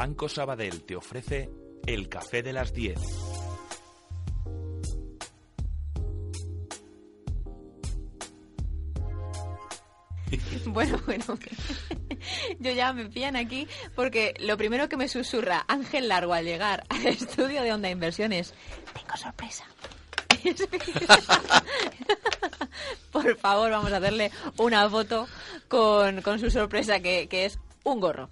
Banco Sabadell te ofrece el café de las 10. Bueno, bueno, yo ya me pillan aquí porque lo primero que me susurra Ángel Largo al llegar al estudio de Onda Inversiones, tengo sorpresa. Por favor, vamos a hacerle una foto con, con su sorpresa, que, que es un gorro.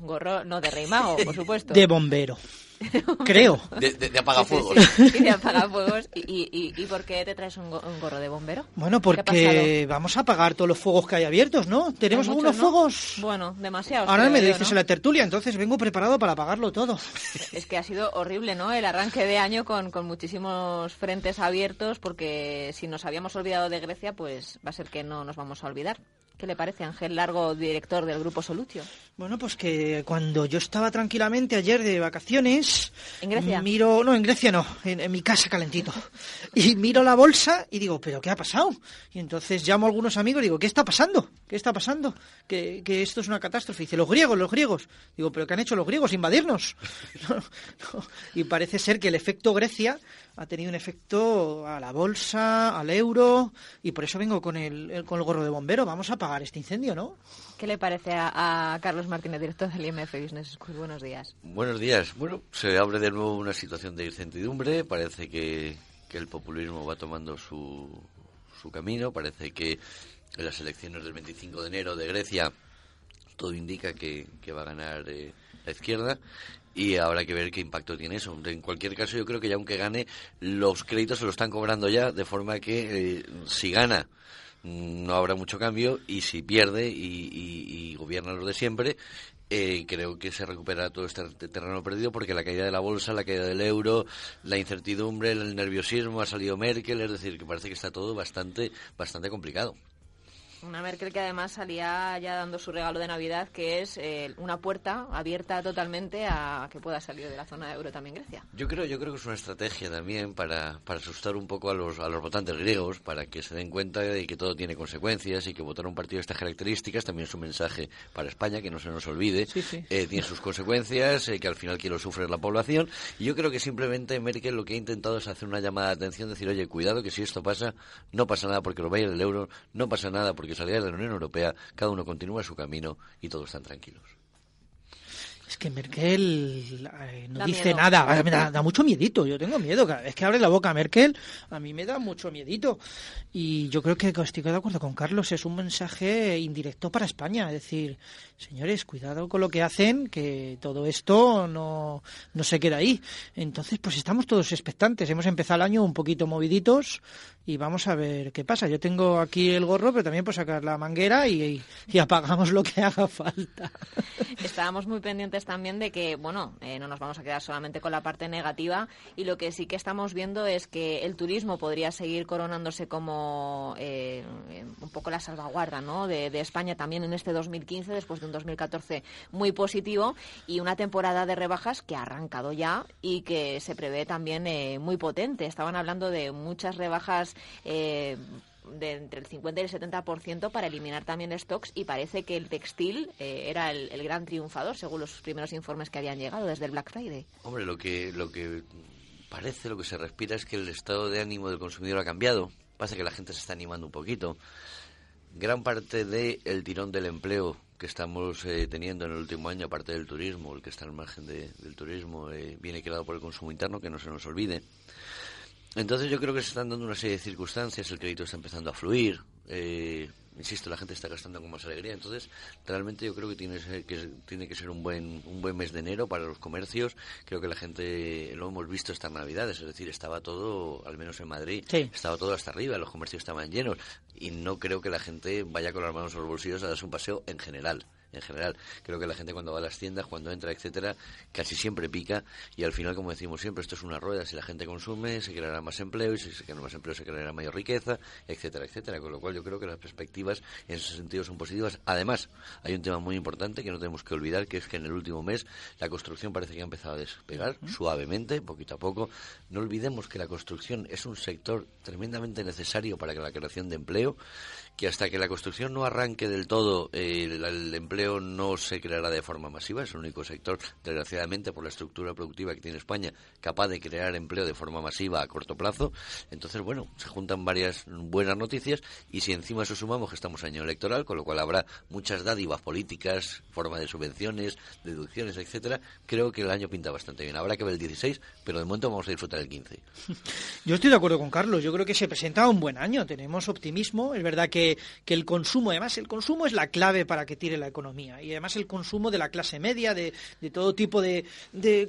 Un gorro no de rey mago, por supuesto. De bombero. Creo. De, de, de apagafuegos. Sí, sí, Y de apagafuegos. ¿Y, y, y, y por qué te traes un, go- un gorro de bombero? Bueno, ¿Qué ha porque vamos a apagar todos los fuegos que hay abiertos, ¿no? ¿Tenemos algunos muchos, ¿no? fuegos? Bueno, demasiados. Ahora me yo, dices ¿no? en la tertulia, entonces vengo preparado para apagarlo todo. Es que ha sido horrible, ¿no? El arranque de año con, con muchísimos frentes abiertos, porque si nos habíamos olvidado de Grecia, pues va a ser que no nos vamos a olvidar. ¿Qué le parece, Ángel Largo, director del Grupo Solutio? Bueno, pues que cuando yo estaba tranquilamente ayer de vacaciones... ¿En Grecia? Miro... No, en Grecia no, en, en mi casa calentito. Y miro la bolsa y digo, ¿pero qué ha pasado? Y entonces llamo a algunos amigos y digo, ¿qué está pasando? ¿Qué está pasando? Que, que esto es una catástrofe. Y dice, los griegos, los griegos. Digo, ¿pero qué han hecho los griegos? Invadirnos. No, no. Y parece ser que el efecto Grecia ha tenido un efecto a la bolsa, al euro, y por eso vengo con el, el- con el gorro de bombero. Vamos a apagar este incendio, ¿no? ¿Qué le parece a, a Carlos Martínez, director del IMF Business School? Buenos días. Buenos días. Bueno, se abre de nuevo una situación de incertidumbre. Parece que, que el populismo va tomando su, su camino. Parece que en las elecciones del 25 de enero de Grecia todo indica que, que va a ganar eh, la izquierda. Y habrá que ver qué impacto tiene eso. En cualquier caso, yo creo que ya aunque gane, los créditos se lo están cobrando ya, de forma que eh, si gana mm, no habrá mucho cambio y si pierde y, gobierna lo de siempre, eh, creo que se recupera todo este te- terreno perdido porque la caída de la bolsa, la caída del euro, la incertidumbre, el nerviosismo, ha salido Merkel, es decir, que parece que está todo bastante, bastante complicado. Una Merkel que además salía ya dando su regalo de Navidad, que es eh, una puerta abierta totalmente a que pueda salir de la zona de euro también Grecia. Yo creo, yo creo que es una estrategia también para, para asustar un poco a los, a los votantes griegos, para que se den cuenta de que todo tiene consecuencias y que votar un partido de estas características también es un mensaje para España, que no se nos olvide, Sí, sí. eh, tiene sus consecuencias, eh, que al final quien lo sufre es la población. Y yo creo que simplemente Merkel lo que ha intentado es hacer una llamada de atención, decir, oye, cuidado que si esto pasa, no pasa nada porque lo vaya del euro, no pasa nada porque salga de la Unión Europea, cada uno continúa su camino y todos están tranquilos. Es que Merkel eh, no Da dice miedo. nada, me da, da mucho miedito, yo tengo miedo, cada vez que abre la boca Merkel, a mí me da mucho miedito. Y yo creo que estoy de acuerdo con Carlos, es un mensaje indirecto para España, es decir, señores, cuidado con lo que hacen, que todo esto no, no se queda ahí. Entonces, pues estamos todos expectantes, hemos empezado el año un poquito moviditos y vamos a ver qué pasa. Yo tengo aquí el gorro, pero también puedo sacar la manguera y, y apagamos lo que haga falta. Estábamos muy pendientes también de que, bueno, eh, no nos vamos a quedar solamente con la parte negativa y lo que sí que estamos viendo es que el turismo podría seguir coronándose como eh, un poco la salvaguarda ¿no? de, de España también en este 2015, después de un 2014 muy positivo y una temporada de rebajas que ha arrancado ya y que se prevé también eh, muy potente. Estaban hablando de muchas rebajas. eh, de entre el 50 y el 70% para eliminar también stocks y parece que el textil eh, era el, gran triunfador según los primeros informes que habían llegado desde el Black Friday. Hombre, lo que, lo que parece, lo que se respira es que el estado de ánimo del consumidor ha cambiado. Pasa que la gente se está animando un poquito. Gran parte del tirón del empleo que estamos eh, teniendo en el último año, aparte del turismo, el que está al margen de- del turismo, eh, viene creado por el consumo interno, que no se nos olvide. Entonces yo creo que se están dando una serie de circunstancias, el crédito está empezando a fluir, eh, insisto, la gente está gastando con más alegría, entonces realmente yo creo que tiene, que tiene que ser un buen, un buen mes de enero para los comercios, creo que la gente lo hemos visto estas navidades, es decir, estaba todo, al menos en Madrid, Sí. estaba todo hasta arriba, los comercios estaban llenos. Y no creo que la gente vaya con las manos en los bolsillos a darse un paseo en general en general. Creo que la gente cuando va a las tiendas, cuando entra, etcétera, casi siempre pica y al final, como decimos siempre, esto es una rueda. Si la gente consume, se creará más empleo y si se crea más empleo, se creará mayor riqueza, etcétera, etcétera. Con lo cual, yo creo que las perspectivas en ese sentido son positivas. Además, hay un tema muy importante que no tenemos que olvidar, que es que en el último mes la construcción parece que ha empezado a despegar suavemente, poquito a poco. No olvidemos que la construcción es un sector tremendamente necesario para que la creación de empleo, que hasta que la construcción no arranque del todo, el, empleo no se creará de forma masiva, es el único sector, desgraciadamente, por la estructura productiva que tiene España, capaz de crear empleo de forma masiva a corto plazo. Entonces, bueno, se juntan varias buenas noticias y si encima eso sumamos que estamos año electoral, con lo cual habrá muchas dádivas políticas, forma de subvenciones, deducciones, etcétera, creo que el año pinta bastante bien. Habrá que ver el 16, pero de momento vamos a disfrutar el 15. Yo estoy de acuerdo con Carlos, yo creo que se presenta un buen año, tenemos optimismo, es verdad que, que el consumo, además el consumo es la clave para que tire la economía. Y además el consumo de la clase media, de, todo tipo de, de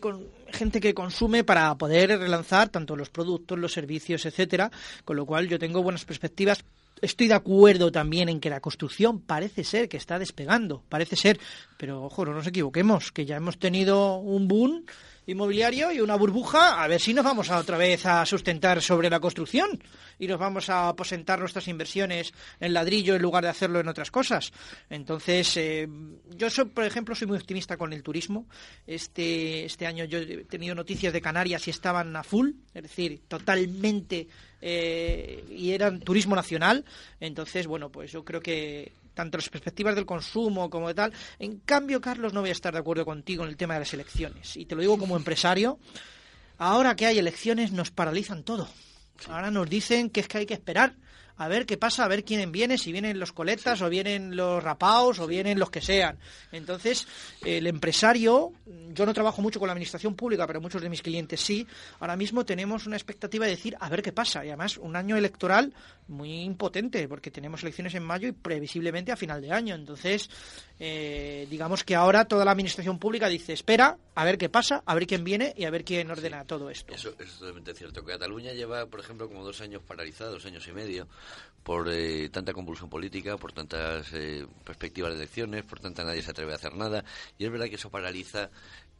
gente que consume para poder relanzar tanto los productos, los servicios, etcétera, con lo cual yo tengo buenas perspectivas. Estoy de acuerdo también en que la construcción parece ser que está despegando, parece ser, pero ojo, no nos equivoquemos, que ya hemos tenido un boom inmobiliario y una burbuja, a ver si nos vamos a otra vez a sustentar sobre la construcción y nos vamos a aposentar nuestras inversiones en ladrillo en lugar de hacerlo en otras cosas. Entonces, eh, yo, soy, por ejemplo, soy muy optimista con el turismo. Este, este año yo he tenido noticias de Canarias y estaban a full, es decir, totalmente eh, y eran turismo nacional. Entonces, bueno, pues yo creo que tanto las perspectivas del consumo como de tal. En cambio, Carlos, no voy a estar de acuerdo contigo en el tema de las elecciones. Y te lo digo como empresario. Ahora que hay elecciones nos paralizan todo. Ahora nos dicen que es que hay que esperar a ver qué pasa, a ver quién viene, si vienen los coletas o vienen los rapaos o vienen los que sean. Entonces, el empresario, yo no trabajo mucho con la administración pública, pero muchos de mis clientes sí, ahora mismo tenemos una expectativa de decir a ver qué pasa. Y además, un año electoral muy impotente, porque tenemos elecciones en mayo y previsiblemente a final de año. Entonces, eh, digamos que ahora toda la administración pública dice espera, a ver qué pasa, a ver quién viene y a ver quién ordena todo esto. Eso, es totalmente cierto. Cataluña lleva, por ejemplo, como dos años paralizada, dos años y medio, por eh, tanta convulsión política, por tantas eh, perspectivas de elecciones, por tanta nadie se atreve a hacer nada. Y es verdad que eso paraliza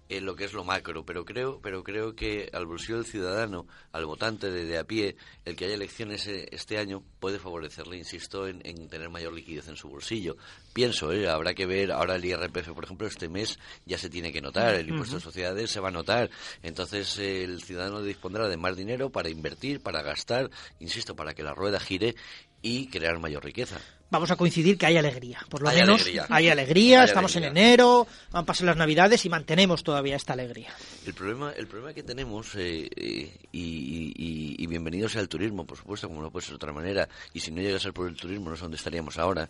en lo que es lo macro, pero creo, pero creo que al bolsillo del ciudadano, al votante de, a pie, el que haya elecciones eh, este año puede favorecerle, insisto, en, tener mayor liquidez en su bolsillo. Pienso, ¿eh? habrá que ver, ahora el IRPF, por ejemplo, este mes ya se tiene que notar, el impuesto de sociedades se va a notar, entonces el ciudadano dispondrá de más dinero para invertir, para gastar, insisto, para que la rueda gire y crear mayor riqueza vamos a coincidir que hay alegría. Por lo menos hay alegría, estamos en enero, van a pasar las navidades y mantenemos todavía esta alegría. El problema, el problema que tenemos, eh, eh, y, y, bienvenido sea el turismo, por supuesto, como no puede ser de otra manera, y si no llega a ser por el turismo, no sé dónde estaríamos ahora.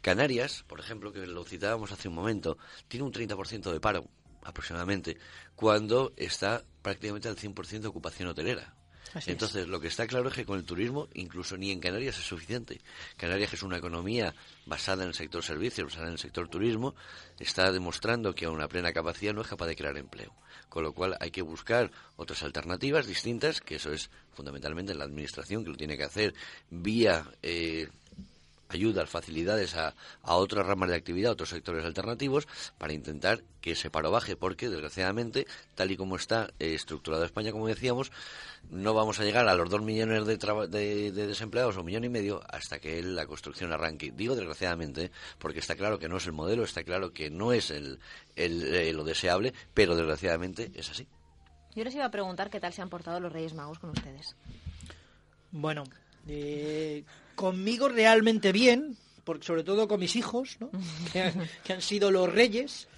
Canarias, por ejemplo, que lo citábamos hace un momento, tiene un 30% de paro aproximadamente, cuando está prácticamente al 100% de ocupación hotelera. Entonces, lo que está claro es que con el turismo, incluso ni en Canarias es suficiente. Canarias, es una economía basada en el sector servicios, basada en el sector turismo, está demostrando que a una plena capacidad no es capaz de crear empleo. Con lo cual hay que buscar otras alternativas distintas, que eso es fundamentalmente la administración que lo tiene que hacer vía eh, ayudas, facilidades a, a otras ramas de actividad, a otros sectores alternativos, para intentar que ese paro baje, porque desgraciadamente, tal y como está eh, estructurado España, como decíamos, no vamos a llegar a los dos millones de, de, desempleados o un millón y medio hasta que la construcción arranque. Digo desgraciadamente, porque está claro que no es el modelo, está claro que no es el, eh, lo deseable, pero desgraciadamente es así. Yo les iba a preguntar qué tal se han portado los Reyes Magos con ustedes. Bueno, eh, conmigo realmente bien, porque sobre todo con mis hijos, ¿no? que, han, sido los reyes.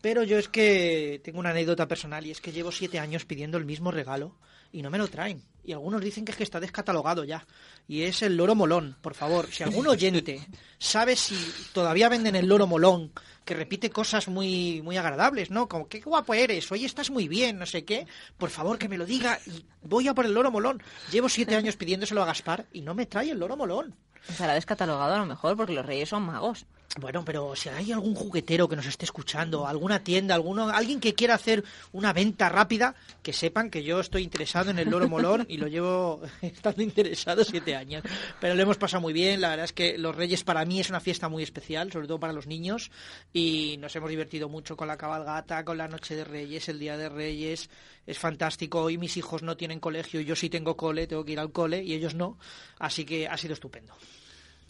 Pero yo es que tengo una anécdota personal y es que llevo siete años pidiendo el mismo regalo y no me lo traen. Y algunos dicen que es que está descatalogado ya. Y es el loro molón. Por favor, si algún oyente sabe si todavía venden el loro molón, que repite cosas muy, muy agradables, ¿no? Como, qué guapo eres, hoy estás muy bien, no sé qué. Por favor, que me lo diga y voy a por el loro molón. Llevo siete años pidiéndoselo a Gaspar y no me trae el loro molón. Estará descatalogado a lo mejor porque los reyes son magos. Bueno, pero si hay algún juguetero que nos esté escuchando, alguna tienda, alguno, alguien que quiera hacer una venta rápida, que sepan que yo estoy interesado en el loro molón y lo llevo estando interesado siete años. Pero lo hemos pasado muy bien. La verdad es que los Reyes para mí es una fiesta muy especial, sobre todo para los niños, y nos hemos divertido mucho con la cabalgata, con la Noche de Reyes, el Día de Reyes. Es fantástico. Hoy mis hijos no tienen colegio, yo sí tengo cole, tengo que ir al cole y ellos no. Así que ha sido estupendo.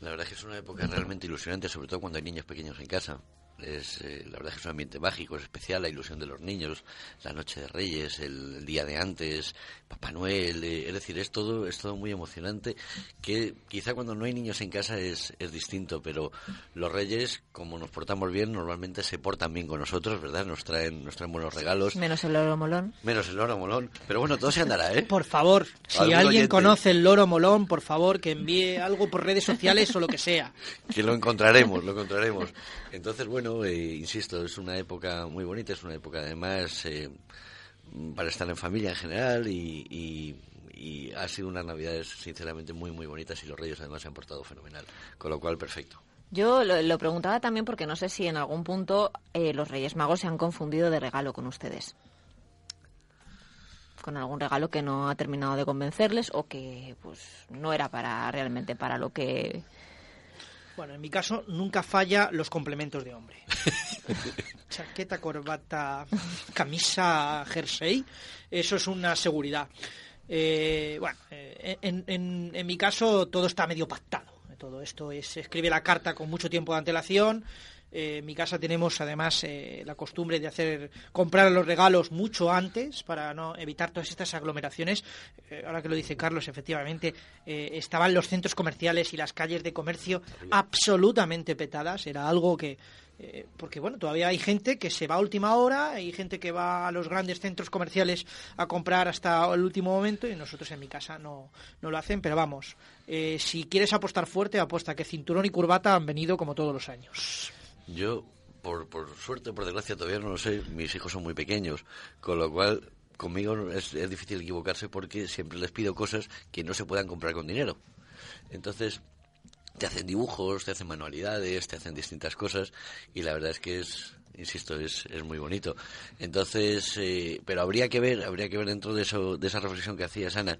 La verdad es que es una época realmente ilusionante, sobre todo cuando hay niños pequeños en casa. Es, eh, la verdad es que es un ambiente mágico, es especial, la ilusión de los niños, la noche de Reyes, el, día de antes, Papá Noel, eh, es decir, es todo, es todo muy emocionante, que quizá cuando no hay niños en casa es, es distinto, pero los Reyes, como nos portamos bien, normalmente se portan bien con nosotros, ¿verdad? Nos traen, nos traen buenos regalos. Menos el loro molón. Menos el loro molón. Pero bueno, todo se andará, ¿eh? Por favor, si alguien conoce el loro molón, por favor, que envíe algo por redes sociales o lo que sea. Que lo encontraremos, lo encontraremos. Entonces, bueno, eh, insisto, es una época muy bonita, es una época además eh, para estar en familia en general y, ha sido unas navidades sinceramente muy, muy bonitas y los reyes además se han portado fenomenal. Con lo cual, perfecto. Yo lo, preguntaba también porque no sé si en algún punto eh, los Reyes Magos se han confundido de regalo con ustedes. Con algún regalo que no ha terminado de convencerles o que pues no era para realmente para lo que bueno, en mi caso nunca falla los complementos de hombre. Chaqueta, corbata, camisa, jersey, eso es una seguridad. Eh, bueno, eh, en, en, mi caso todo está medio pactado. Todo esto es, escribe la carta con mucho tiempo de antelación, eh, en mi casa tenemos además eh, la costumbre de hacer comprar los regalos mucho antes para no evitar todas estas aglomeraciones. Eh, ahora que lo dice Carlos, efectivamente estaban los centros comerciales y las calles de comercio absolutamente petadas. Era algo que porque bueno, todavía hay gente que se va a última hora, hay gente que va a los grandes centros comerciales a comprar hasta el último momento y nosotros en mi casa no, no lo hacen, pero vamos, si quieres apostar fuerte, apuesta que cinturón y curvata han venido como todos los años. Yo, por, por suerte, por desgracia, todavía no lo sé. Mis hijos son muy pequeños, con lo cual conmigo es, difícil equivocarse porque siempre les pido cosas que no se puedan comprar con dinero. Entonces, te hacen dibujos, te hacen manualidades, te hacen distintas cosas y la verdad es que es, insisto, es, es muy bonito. Entonces, eh, pero habría que ver, habría que ver dentro de, eso, de esa reflexión que hacía Ana,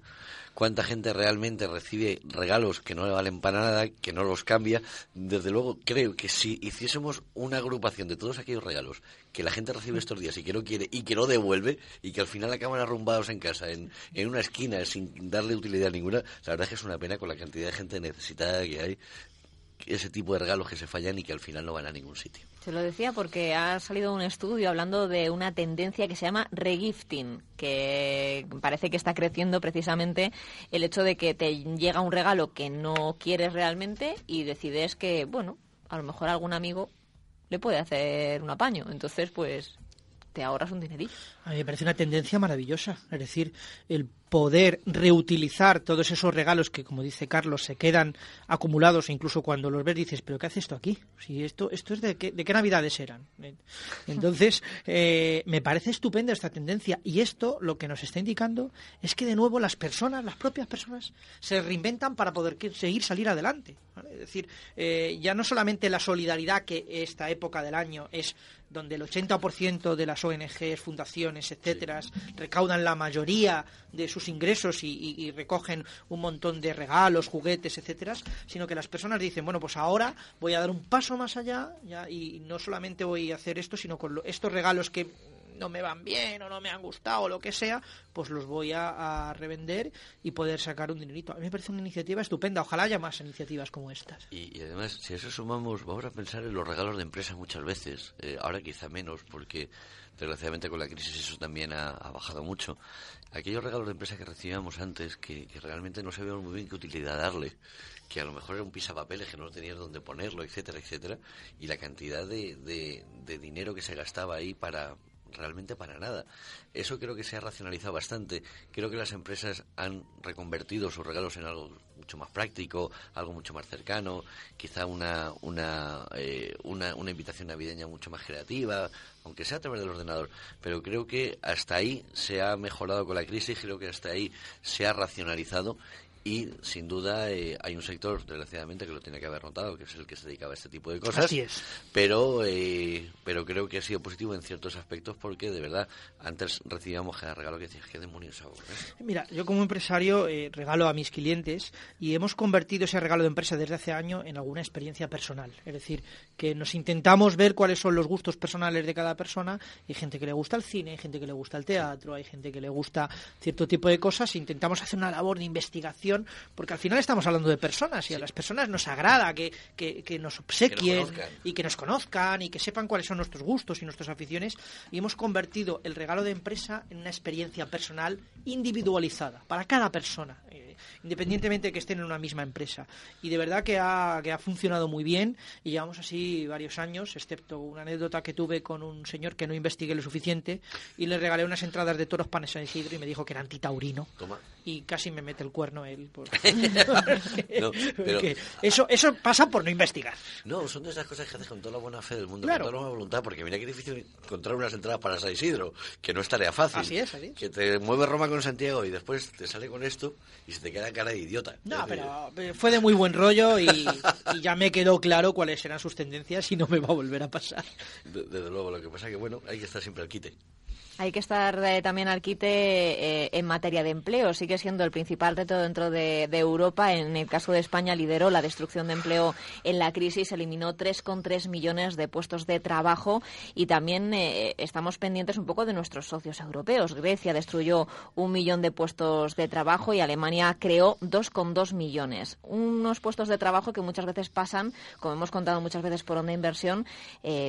cuánta gente realmente recibe regalos que no le valen para nada, que no los cambia. Desde luego, creo que si hiciésemos una agrupación de todos aquellos regalos que la gente recibe estos días y que no quiere y que no devuelve y que al final acaban arrumbados en casa, en, en una esquina, sin darle utilidad ninguna, la verdad es que es una pena con la cantidad de gente necesitada que hay ese tipo de regalos que se fallan y que al final no van a ningún sitio. Se lo decía porque ha salido un estudio hablando de una tendencia que se llama regifting, que parece que está creciendo precisamente el hecho de que te llega un regalo que no quieres realmente y decides que, bueno, a lo mejor algún amigo le puede hacer un apaño. Entonces, pues te ahorras un dinerillo. A mí me parece una tendencia maravillosa. Es decir, el poder reutilizar todos esos regalos que, como dice Carlos, se quedan acumulados, e incluso cuando los ves dices, pero ¿qué hace esto aquí? Si esto, esto es de qué, de qué navidades eran. Entonces, eh, me parece estupenda esta tendencia y esto lo que nos está indicando es que de nuevo las personas, las propias personas, se reinventan para poder seguir salir adelante. Es decir, eh, ya no solamente la solidaridad que esta época del año es donde el 80% de las ONGs, fundaciones, etcétera, recaudan la mayoría de sus ingresos y, recogen un montón de regalos, juguetes, etcétera, sino que las personas dicen, bueno, pues ahora voy a dar un paso más allá ya, y no solamente voy a hacer esto, sino con estos regalos que no me van bien o no me han gustado o lo que sea, pues los voy a, revender y poder sacar un dinerito. A mí me parece una iniciativa estupenda. Ojalá haya más iniciativas como estas. Y, además, si a eso sumamos, vamos a pensar en los regalos de empresa muchas veces. Eh, ahora quizá menos, porque desgraciadamente con la crisis eso también ha, bajado mucho. Aquellos regalos de empresa que recibíamos antes, que, realmente no sabíamos muy bien qué utilidad darle, que a lo mejor era un pisapapeles que no tenías dónde ponerlo, etcétera, etcétera, y la cantidad de, de dinero que se gastaba ahí para, realmente para nada. Eso creo que se ha racionalizado bastante. Creo que las empresas han reconvertido sus regalos en algo mucho más práctico, algo mucho más cercano, quizá una, una, eh, una, una invitación navideña mucho más creativa, aunque sea a través del ordenador. Pero creo que hasta ahí se ha mejorado con la crisis, creo que hasta ahí se ha racionalizado y sin duda eh, hay un sector, desgraciadamente, que lo tiene que haber notado, que es el que se dedicaba a este tipo de cosas. Así es. Pero, eh, pero creo que ha sido positivo en ciertos aspectos porque, de verdad, antes recibíamos cada regalo que decías, ¿qué demonios hago? Mira, yo como empresario eh, regalo a mis clientes y hemos convertido ese regalo de empresa desde hace años en alguna experiencia personal. Es decir, que nos intentamos ver cuáles son los gustos personales de cada persona. Hay gente que le gusta el cine, hay gente que le gusta el teatro, hay gente que le gusta cierto tipo de cosas. Intentamos hacer una labor de investigación porque al final estamos hablando de personas y a las personas nos agrada que, que, que nos obsequien y que nos conozcan y que sepan cuáles son nuestros gustos y nuestras aficiones y hemos convertido el regalo de empresa en una experiencia personal individualizada para cada persona, eh, independientemente de que estén en una misma empresa. Y de verdad que ha, que ha funcionado muy bien y llevamos así varios años, excepto una anécdota que tuve con un señor que no investigué lo suficiente y le regalé unas entradas de toros panes San Isidro y me dijo que era antitaurino. Toma. Y casi me mete el cuerno él. por- No, pero- Porque eso, eso pasa por no investigar. No, son de esas cosas que haces con toda la buena fe del mundo, Claro. con toda la buena voluntad, porque mira qué difícil encontrar unas entradas para San Isidro, que no es tarea fácil. Así es, así es. Que te mueve Roma con Santiago y después te sale con esto y se te queda cara de idiota. No, Es pero pero fue de muy buen rollo y, y ya me quedó claro cuáles eran sus tendencias y no me va a volver a pasar. de- Desde luego, lo que pasa que, bueno, hay que estar siempre al quite. Hay que estar eh, también al quite eh, en materia de empleo. Sigue siendo el principal reto dentro de, Europa. En el caso de España lideró la destrucción de empleo en la crisis, eliminó 3,3 millones de puestos de trabajo y también eh, estamos pendientes un poco de nuestros socios europeos. Grecia destruyó un millón de puestos de trabajo y Alemania creó 2,2 millones. Unos puestos de trabajo que muchas veces pasan, como hemos contado muchas veces por onda inversión,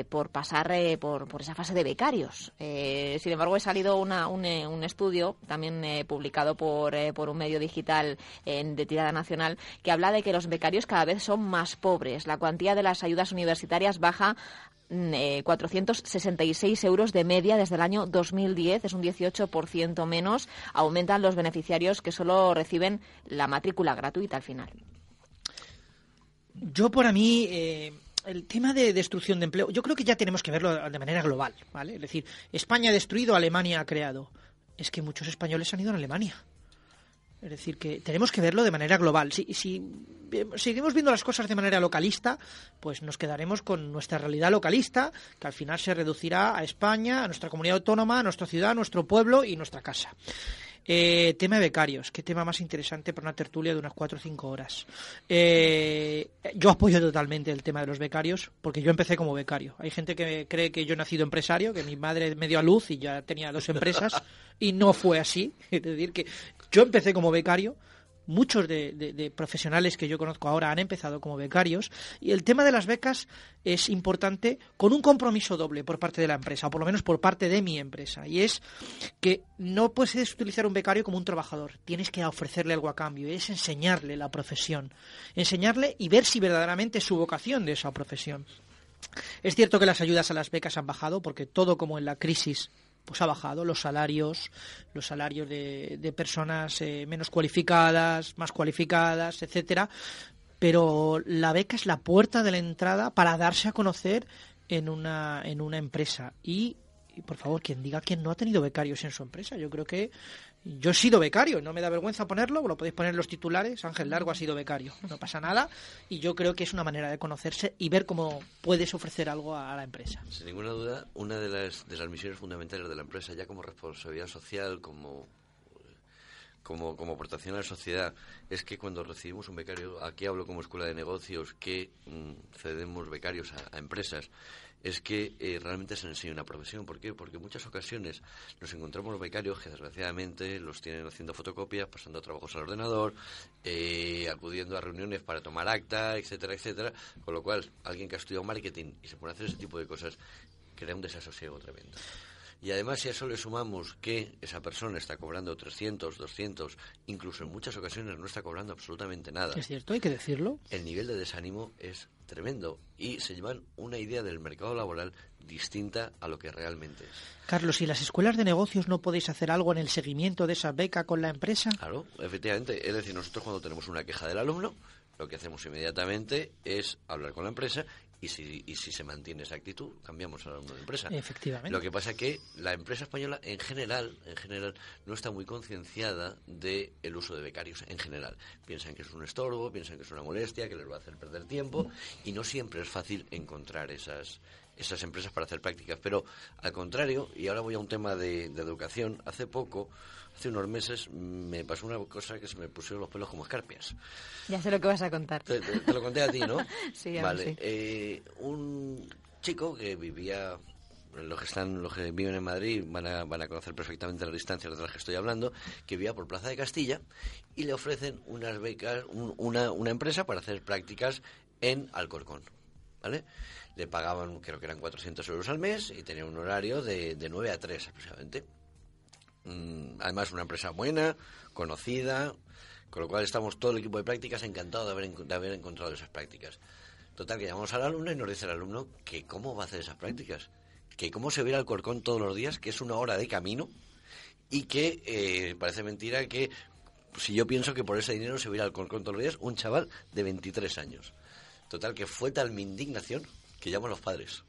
por pasar por, por esa fase de becarios. Embargo, ha salido una- un, eh, estudio, también eh, publicado por, eh, por un medio digital de tirada nacional, que habla de que los becarios cada vez son más pobres. La cuantía de las ayudas universitarias baja mm, eh, 466 euros de media desde el año 2010, es un 18% menos. Aumentan los beneficiarios que solo reciben la matrícula gratuita al final. Yo, por mí, eh, el tema de destrucción de empleo, yo creo que ya tenemos que verlo de manera global, ¿vale? Es decir, España ha destruido, Alemania ha creado. Es que muchos españoles han ido a Alemania. Es decir, que tenemos que verlo de manera global. Si, si eh, seguimos viendo las cosas de manera localista, pues nos quedaremos con nuestra realidad localista, que al final se reducirá a España, a nuestra comunidad autónoma, a nuestra ciudad, a nuestro pueblo y nuestra casa. Eh, tema de becarios, qué tema más interesante para una tertulia de unas cuatro o cinco horas. Eh, yo apoyo totalmente el tema de los becarios, porque yo empecé como becario. Hay gente que cree que yo he nacido empresario, que mi madre me dio a luz y ya tenía dos empresas, y no fue así. Es decir, que yo empecé como becario, muchos de, profesionales que yo conozco ahora han empezado como becarios y el tema de las becas es importante con un compromiso doble por parte de la empresa o por lo menos por parte de mi empresa y es que no puedes utilizar un becario como un trabajador. Tienes que ofrecerle algo a cambio es enseñarle la profesión enseñarle y ver si verdaderamente es su vocación de esa profesión. Es cierto que las ayudas a las becas han bajado porque todo como en la crisis pues ha bajado los salarios, los salarios de, de personas eh, menos cualificadas, más cualificadas, etcétera. Pero la beca es la puerta de la entrada para darse a conocer en una, en una empresa. Y, y, por favor, quien diga que no ha tenido becarios en su empresa, yo creo que yo he sido becario, no me da vergüenza ponerlo, lo podéis poner en los titulares, Ángel Largo ha sido becario, no pasa nada, y yo creo que es una manera de conocerse y ver cómo puedes ofrecer algo a, la empresa. Sin ninguna duda, una de las, de las misiones fundamentales de la empresa, ya como responsabilidad social, como, como, como aportación a la sociedad, es que cuando recibimos un becario, aquí hablo como escuela de negocios, que mm, cedemos becarios a, a empresas, es que eh, realmente se enseña una profesión. ¿Por qué? Porque en muchas ocasiones nos encontramos los becarios que desgraciadamente los tienen haciendo fotocopias, pasando trabajos al ordenador, eh, acudiendo a reuniones para tomar acta, etcétera, etcétera. Con lo cual, alguien que ha estudiado marketing y se pone a hacer ese tipo de cosas, crea un desasosiego tremendo. Y además, si a eso le sumamos que esa persona está cobrando 300, 200, incluso en muchas ocasiones no está cobrando absolutamente nada, Es cierto, hay que decirlo. el nivel de desánimo es tremendo y se llevan una idea del mercado laboral distinta a lo que realmente es. Carlos, ¿y las escuelas de negocios no podéis hacer algo en el seguimiento de esa beca con la empresa? Claro, efectivamente. Es decir, nosotros cuando tenemos una queja del alumno, lo que hacemos inmediatamente es hablar con la empresa y si, y si se mantiene esa actitud, cambiamos alumno de empresa. Efectivamente. Lo que pasa que la empresa española en general, en general, no está muy concienciada del el uso de becarios en general. Piensan que es un estorbo, piensan que es una molestia, que les va a hacer perder tiempo y no siempre es fácil encontrar esas esas empresas para hacer prácticas. Pero al contrario, y ahora voy a un tema de, de educación, hace poco, hace unos meses, me pasó una cosa que se me pusieron los pelos como escarpias. Ya sé lo que vas a contar. Te, te- te lo conté a ti, ¿no? Sí, a mí Vale. sí. eh, un chico que vivía los que están, los que viven en Madrid van a, van a conocer perfectamente las distancias de las que estoy hablando, que vivía por Plaza de Castilla y le ofrecen unas becas, una, una empresa para hacer prácticas en Alcorcón, ¿vale? Le pagaban, creo que eran 400 euros al mes y tenía un horario de, de 9 a 3 aproximadamente. Mm, además, una empresa buena, conocida, con lo cual estamos todo el equipo de prácticas encantado de haber, de haber encontrado esas prácticas. Total, que llamamos al alumno y nos dice el alumno que cómo va a hacer esas prácticas, que cómo se ve al Alcorcón todos los días, que es una hora de camino y que eh, parece mentira que si yo pienso que por ese dinero se va a ir al Alcorcón todos los días un chaval de 23 años. Total, que fue tal mi indignación que llamo a los padres.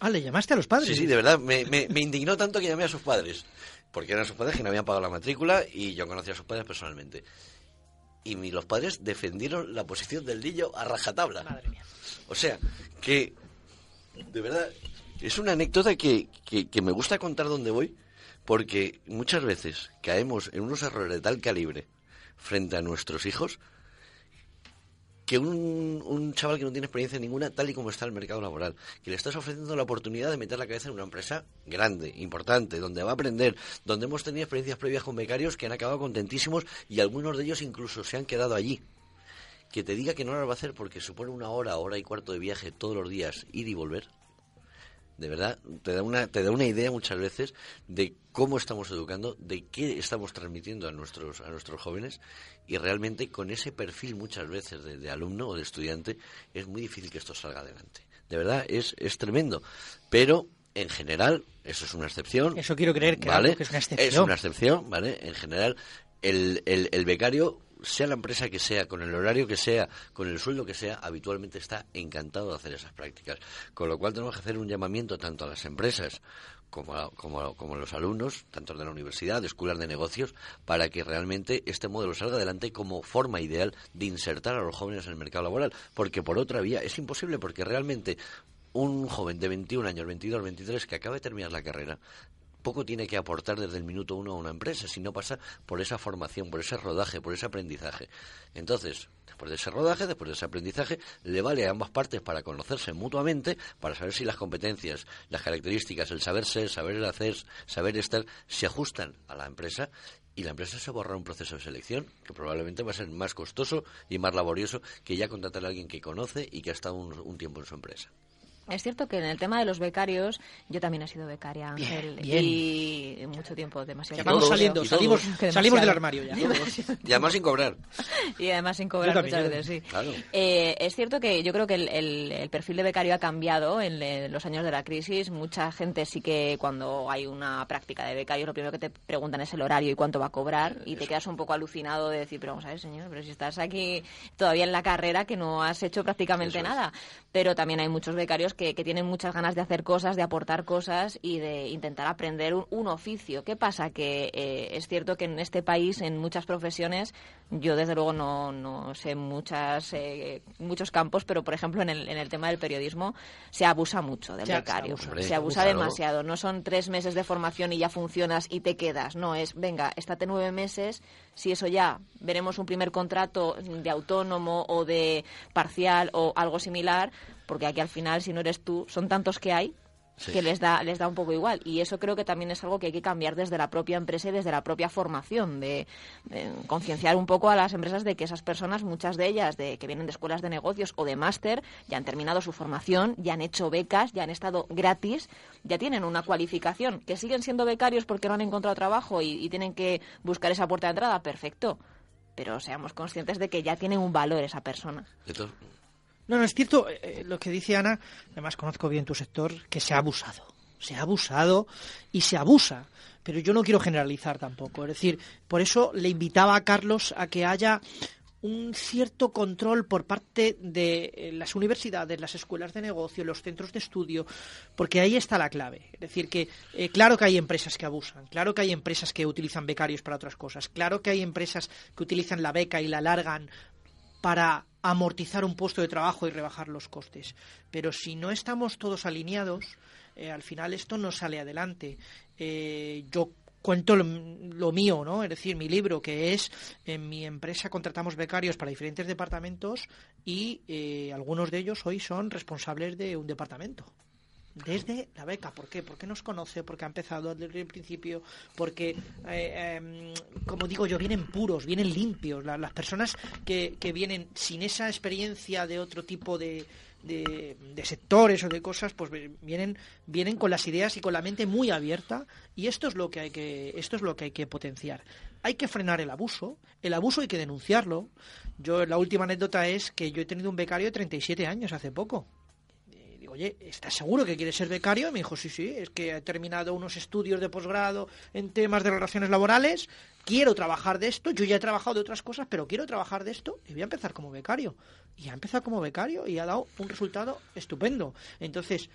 Ah, ¿le llamaste a los padres? Sí, sí, de verdad, me, me, me indignó tanto que llamé a sus padres porque eran sus padres que no habían pagado la matrícula y yo conocía a sus padres personalmente. Y mi, los padres defendieron la posición del niño a rajatabla. Madre mía. O sea, que de verdad es una anécdota que, que, que me gusta contar donde voy, porque muchas veces caemos en unos errores de tal calibre frente a nuestros hijos que un, un, chaval que no tiene experiencia ninguna, tal y como está el mercado laboral, que le estás ofreciendo la oportunidad de meter la cabeza en una empresa grande, importante, donde va a aprender, donde hemos tenido experiencias previas con becarios que han acabado contentísimos y algunos de ellos incluso se han quedado allí. Que te diga que no lo va a hacer porque supone una hora, hora y cuarto de viaje todos los días, ir y volver. De verdad, te da una, te da una idea muchas veces de cómo estamos educando, de qué estamos transmitiendo a nuestros, a nuestros jóvenes y realmente con ese perfil muchas veces de, de alumno o de estudiante es muy difícil que esto salga adelante. De verdad, es, es tremendo. Pero en general, eso es una excepción. Eso quiero creer que, ¿vale? que es una excepción. Es una excepción, ¿vale? En general, el, el, el becario sea la empresa que sea, con el horario que sea, con el sueldo que sea, habitualmente está encantado de hacer esas prácticas. Con lo cual tenemos que hacer un llamamiento tanto a las empresas como a, como, a, como a los alumnos, tanto de la universidad, de escuelas de negocios, para que realmente este modelo salga adelante como forma ideal de insertar a los jóvenes en el mercado laboral. Porque por otra vía es imposible, porque realmente un joven de 21 años, 22, 23, que acaba de terminar la carrera, poco tiene que aportar desde el minuto uno a una empresa, si no pasa por esa formación, por ese rodaje, por ese aprendizaje. Entonces, después de ese rodaje, después de ese aprendizaje, le vale a ambas partes para conocerse mutuamente, para saber si las competencias, las características, el saber ser, saber hacer, saber estar, se ajustan a la empresa y la empresa se borra un proceso de selección que probablemente va a ser más costoso y más laborioso que ya contratar a alguien que conoce y que ha estado un, un tiempo en su empresa. Es cierto que en el tema de los becarios, yo también he sido becaria, Ángel, bien, bien. y mucho tiempo, demasiado. Ya vamos saliendo, salimos, salimos del armario ya. Y además sin cobrar. Y además sin cobrar también, muchas veces, sí. Claro. Eh, es cierto que yo creo que el, el, el, perfil de becario ha cambiado en, en, los años de la crisis. Mucha gente sí que cuando hay una práctica de becario, lo primero que te preguntan es el horario y cuánto va a cobrar, y te quedas un poco alucinado de decir, pero vamos a ver, señor, pero si estás aquí todavía en la carrera que no has hecho prácticamente Eso es. nada. Pero también hay muchos becarios que, que tienen muchas ganas de hacer cosas, de aportar cosas y de intentar aprender un, un oficio. ¿Qué pasa? Que eh, es cierto que en este país, en muchas profesiones, yo desde luego no, no sé muchas, eh, muchos campos, pero por ejemplo en el, en el tema del periodismo se abusa mucho del Ya, becario. se Se abusa. claro. demasiado. No son tres meses de formación y ya funcionas y te quedas. No, es, venga, estate nueve meses. Si eso ya veremos un primer contrato de autónomo o de parcial o algo similar, porque aquí al final, si no eres tú, son tantos que hay Sí. que les da les da un poco igual. Y eso creo que también es algo que hay que cambiar desde la propia empresa y desde la propia formación de, de concienciar un poco a las empresas de que esas personas muchas de ellas de que vienen de escuelas de negocios o de máster ya han terminado su formación ya han hecho becas ya han estado gratis ya tienen una cualificación que siguen siendo becarios porque no han encontrado trabajo y, y tienen que buscar esa puerta de entrada perfecto. Pero seamos conscientes de que ya tiene un valor esa persona No, no, es cierto eh, eh, lo que dice Ana, además conozco bien tu sector, que se ha abusado. Se ha abusado y se abusa. Pero yo no quiero generalizar tampoco. Es decir, por eso le invitaba a Carlos a que haya un cierto control por parte de eh, las universidades, las escuelas de negocio, los centros de estudio, porque ahí está la clave. Es decir, que claro que hay empresas que abusan, claro que hay empresas que utilizan becarios para otras cosas, claro que hay empresas que utilizan la beca y la alargan para amortizar un puesto de trabajo y rebajar los costes. Pero si no estamos todos alineados, eh, al final esto no sale adelante. Eh, yo cuento lo, mío, ¿no? Es decir, mi libro, que es en mi empresa contratamos becarios para diferentes departamentos y eh, algunos de ellos hoy son responsables de un departamento. Desde la beca. ¿Por qué? Porque nos conoce, porque ha empezado desde el principio, porque, eh, em, como digo yo, vienen puros, vienen limpios. las personas que, que vienen sin esa experiencia de otro tipo de, de, sectores o de cosas, pues vienen, vienen con las ideas y con la mente muy abierta y esto es lo que hay que, esto es lo que hay que potenciar. Hay que frenar el abuso, el abuso hay que denunciarlo. Yo la última anécdota es que yo he tenido un becario de 37 años hace poco oye, ¿estás seguro que quieres ser becario? Y me dijo, sí, sí, es que he terminado unos estudios de posgrado en temas de relaciones laborales, quiero trabajar de esto, yo ya he trabajado de otras cosas, pero quiero trabajar de esto y voy a empezar como becario. Y ha empezado como becario y ha dado un resultado estupendo. Entonces,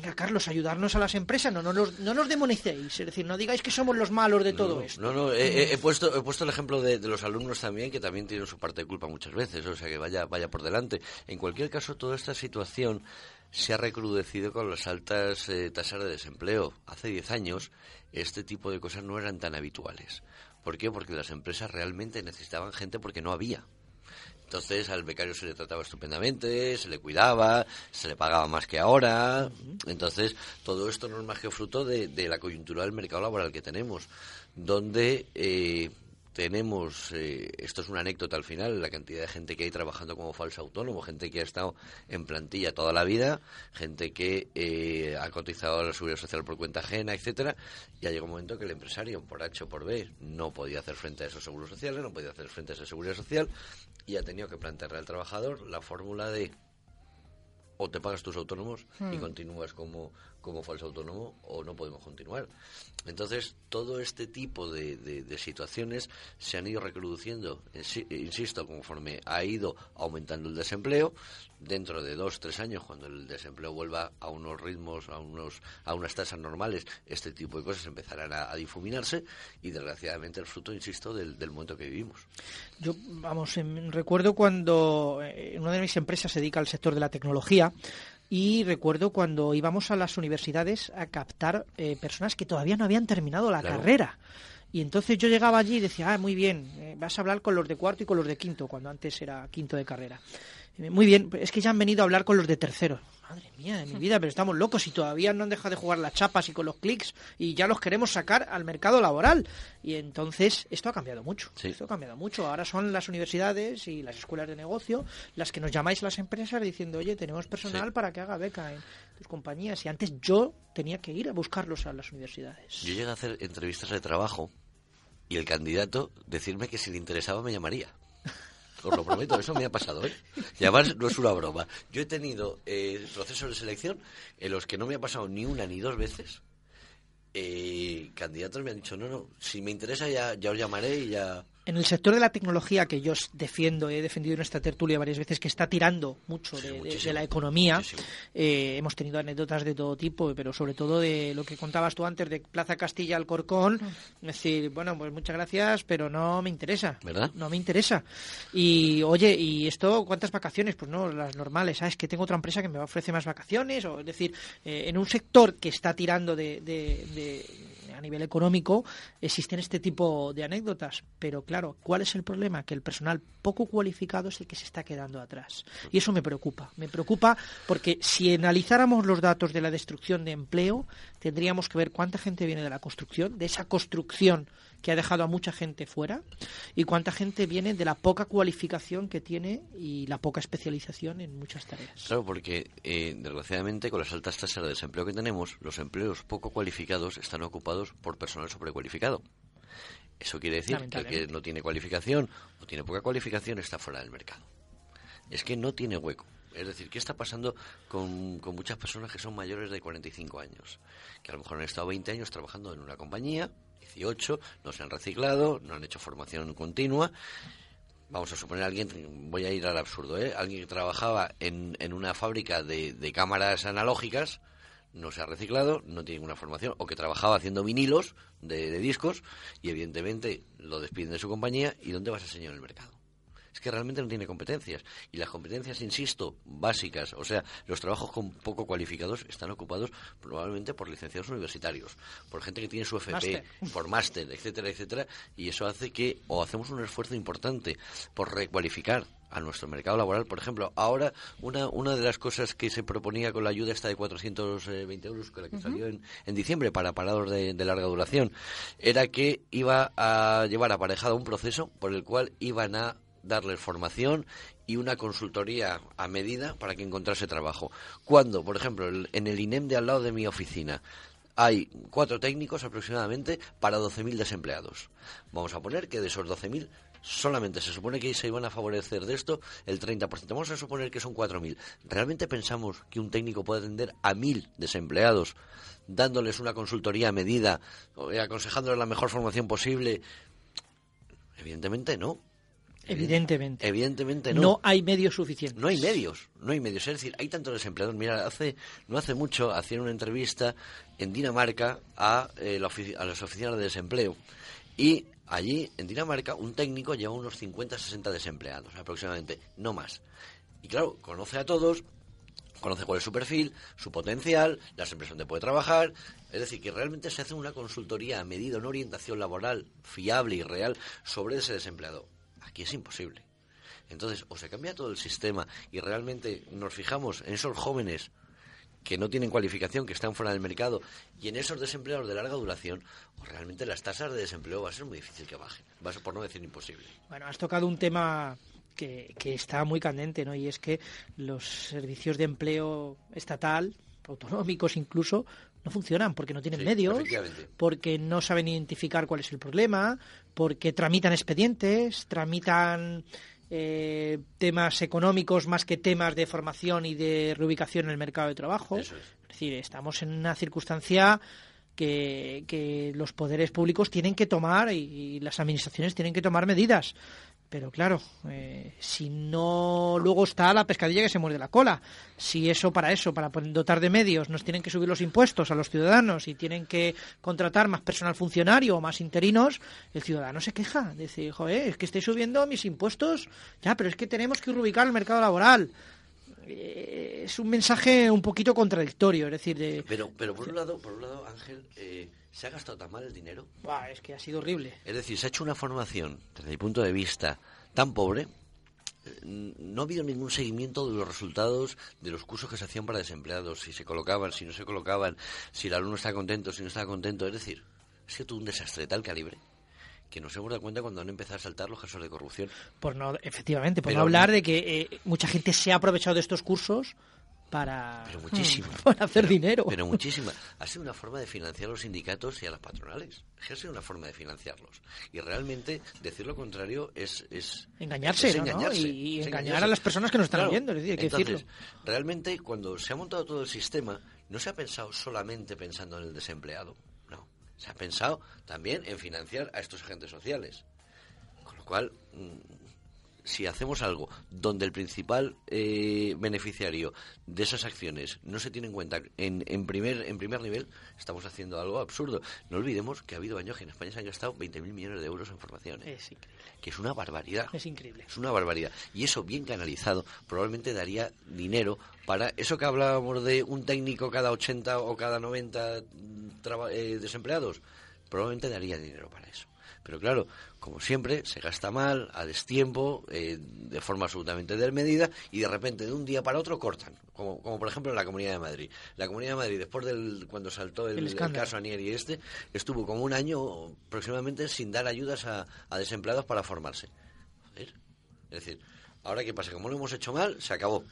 Venga, Carlos, ayudarnos a las empresas, no, no, nos, no nos demonicéis, es decir, no digáis que somos los malos de todo esto. No, no, he, puesto, he puesto el ejemplo de, los alumnos también, que también tienen su parte de culpa muchas veces, o sea, que vaya, vaya por delante. En cualquier caso, toda esta situación se ha recrudecido con las altas eh, tasas de desempleo. Hace 10 años este tipo de cosas no eran tan habituales. ¿Por qué? Porque las empresas realmente necesitaban gente porque no había. Entonces al becario se le trataba estupendamente, se le cuidaba, se le pagaba más que ahora. Entonces todo esto no es más que fruto de, la coyuntura del mercado laboral que tenemos, donde eh, tenemos, eh, esto es una anécdota al final, la cantidad de gente que hay trabajando como falso autónomo, gente que ha estado en plantilla toda la vida, gente que eh, ha cotizado a la seguridad social por cuenta ajena, etcétera, y ha llegado un momento que el empresario, por H o por B, no podía hacer frente a esos seguros sociales, no podía hacer frente a esa seguridad social, y ha tenido que plantearle al trabajador la fórmula de o te pagas tus autónomos y hmm. continúas como, como falso autónomo o no podemos continuar. Entonces, todo este tipo de, situaciones se han ido recrudeciendo, insisto, conforme ha ido aumentando el desempleo. Dentro de dos, tres años, cuando el desempleo vuelva a unos ritmos, a, unos, a unas tasas normales, este tipo de cosas empezarán a, difuminarse y, desgraciadamente, el fruto, insisto, del, momento que vivimos. Yo, vamos, recuerdo cuando eh, una de mis empresas se dedica al sector de la tecnología, y recuerdo cuando íbamos a las universidades a captar eh, personas que todavía no habían terminado la carrera. Y entonces yo llegaba allí y decía, ah, muy bien, eh, vas a hablar con los de cuarto y con los de quinto, cuando antes era quinto de carrera. Muy bien, es que ya han venido a hablar con los de tercero. Madre mía de mi vida, pero estamos locos y todavía no han dejado de jugar las chapas y con los clics y ya los queremos sacar al mercado laboral. Y entonces esto ha cambiado mucho. Esto ha cambiado mucho. Ahora son las universidades y las escuelas de negocio las que nos llamáis las empresas diciendo, oye, tenemos personal para que haga beca en tus compañías. Y antes yo tenía que ir a buscarlos a las universidades. Yo llegué a hacer entrevistas de trabajo y el candidato decirme que si le interesaba me llamaría. Os lo prometo, eso me ha pasado, ¿eh? Y además no es una broma. Yo he tenido eh, procesos de selección en los que no me ha pasado ni una ni dos veces. Eh, candidatos me han dicho, no, no, si me interesa ya, ya os llamaré y ya... En el sector de la tecnología que yo defiendo, he defendido en esta tertulia varias veces, que está tirando mucho de, la economía, eh, hemos tenido anécdotas de todo tipo, pero sobre todo de lo que contabas tú antes de Plaza Castilla al Corcón, es decir, bueno, pues muchas gracias, pero no me interesa. ¿Verdad? No me interesa. Y oye, ¿y esto cuántas vacaciones? Pues no, las normales, ¿sabes? Que tengo otra empresa que me ofrece más vacaciones, o es decir, eh, en un sector que está tirando de a nivel económico existen este tipo de anécdotas. Pero claro, ¿cuál es el problema? Que el personal poco cualificado es el que se está quedando atrás. Y eso me preocupa. Me preocupa porque si analizáramos los datos de la destrucción de empleo, tendríamos que ver cuánta gente viene de la construcción, de esa construcción que ha dejado a mucha gente fuera y cuánta gente viene de la poca cualificación que tiene y la poca especialización en muchas tareas. Claro, porque eh, desgraciadamente con las altas tasas de desempleo que tenemos, los empleos poco cualificados están ocupados por personal sobrecualificado. Eso quiere decir que el que no tiene cualificación o tiene poca cualificación está fuera del mercado. Es que no tiene hueco. Es decir, ¿qué está pasando con, con, muchas personas que son mayores de 45 años? Que a lo mejor han estado 20 años trabajando en una compañía, 18, no se han reciclado, no han hecho formación continua. Vamos a suponer alguien, voy a ir al absurdo, ¿eh? alguien que trabajaba en, en una fábrica de, cámaras analógicas, no se ha reciclado, no tiene ninguna formación, o que trabajaba haciendo vinilos de, de, discos y evidentemente lo despiden de su compañía y ¿dónde vas a enseñar en el mercado? Es que realmente no tiene competencias. Y las competencias, insisto, básicas, o sea, los trabajos con poco cualificados están ocupados probablemente por licenciados universitarios, por gente que tiene su FP, por máster, etcétera, etcétera, y eso hace que o hacemos un esfuerzo importante por recualificar a nuestro mercado laboral. Por ejemplo, ahora una, una de las cosas que se proponía con la ayuda esta de 420 euros, con la que salió en, en, diciembre para parados de, de, larga duración, era que iba a llevar aparejado un proceso por el cual iban a darles formación y una consultoría a medida para que encontrase trabajo. Cuando, por ejemplo, en el INEM de al lado de mi oficina hay cuatro técnicos aproximadamente para 12.000 desempleados. Vamos a poner que de esos 12.000 solamente se supone que se iban a favorecer de esto el 30%. Vamos a suponer que son 4.000. ¿Realmente pensamos que un técnico puede atender a 1.000 desempleados dándoles una consultoría a medida, aconsejándoles la mejor formación posible? Evidentemente no. Evidentemente. Evidentemente no. No hay medios suficientes. No hay medios, no hay medios. Es decir, hay tantos desempleados. Mira, hace no hace mucho hacían una entrevista en Dinamarca a, eh, a las oficinas de desempleo y allí en Dinamarca un técnico lleva unos 50, 60 desempleados aproximadamente, no más. Y claro, conoce a todos, conoce cuál es su perfil, su potencial, las empresas donde puede trabajar. Es decir, que realmente se hace una consultoría a medida, una orientación laboral fiable y real sobre ese desempleado Aquí es imposible. Entonces, o se cambia todo el sistema y realmente nos fijamos en esos jóvenes que no tienen cualificación, que están fuera del mercado, y en esos desempleados de larga duración, o realmente las tasas de desempleo va a ser muy difícil que bajen, va a ser por no decir imposible. Bueno, has tocado un tema que está muy candente, ¿no? Y es que los servicios de empleo estatal, autonómicos incluso, no funcionan porque no tienen medios, porque no saben identificar cuál es el problema, porque tramitan expedientes, tramitan eh, temas económicos más que temas de formación y de reubicación en el mercado de trabajo. Es. decir, estamos en una circunstancia que, que, los poderes públicos tienen que tomar y, las administraciones tienen que tomar medidas. Pero claro, eh, si no, luego está la pescadilla que se muerde la cola. Si eso para eso, para dotar de medios, nos tienen que subir los impuestos a los ciudadanos y tienen que contratar más personal funcionario o más interinos, el ciudadano se queja. Dice, joder, es que estoy subiendo mis impuestos, ya, pero es que tenemos que ubicar el mercado laboral. Eh, es un mensaje un poquito contradictorio, es decir, de... Pero, pero por un lado, por un lado, Ángel, eh, ¿Se ha gastado tan mal el dinero? es que ha sido horrible. Es decir, se ha hecho una formación, desde mi punto de vista, tan pobre. Eh, no ha habido ningún seguimiento de los resultados de los cursos que se hacían para desempleados, si se colocaban, si no se colocaban, si el alumno está contento, si no está contento. Es decir, ha sido todo un desastre de tal calibre que nos hemos dado cuenta cuando han empezado a saltar los casos de corrupción. Por no, efectivamente, por no hablar de que eh, mucha gente se ha aprovechado de estos cursos para, pero para hacer dinero. Pero muchísima. Ha sido una forma de financiar a los sindicatos y a las patronales. Ha sido una forma de financiarlos. Y realmente decir lo contrario es... es engañarse, Y, engañar a las personas que nos están viendo. Es decir, Entonces, realmente cuando se ha montado todo el sistema, no se ha pensado solamente pensando en el desempleado. No. Se ha pensado también en financiar a estos agentes sociales. Con lo cual, mm, si hacemos algo donde el principal eh, beneficiario de esas acciones no se tiene en cuenta en, en, primer, en primer nivel, estamos haciendo algo absurdo. No olvidemos que ha habido años que en España se han gastado 20.000 millones de euros en formación. ¿eh? Es increíble. Que es una barbaridad. Es increíble. Es una barbaridad. Y eso bien canalizado probablemente daría dinero para eso que hablábamos de un técnico cada 80 o cada 90 eh, desempleados. Probablemente daría dinero para eso. Pero claro, como siempre, se gasta mal, a destiempo, eh, de forma absolutamente desmedida, y de repente, de un día para otro, cortan. Como, como por ejemplo en la Comunidad de Madrid. La Comunidad de Madrid, después del cuando saltó el, caso Anieri este, estuvo como un año aproximadamente sin dar ayudas a, a desempleados para formarse. Es decir, ahora qué pasa, como lo hemos hecho mal, se acabó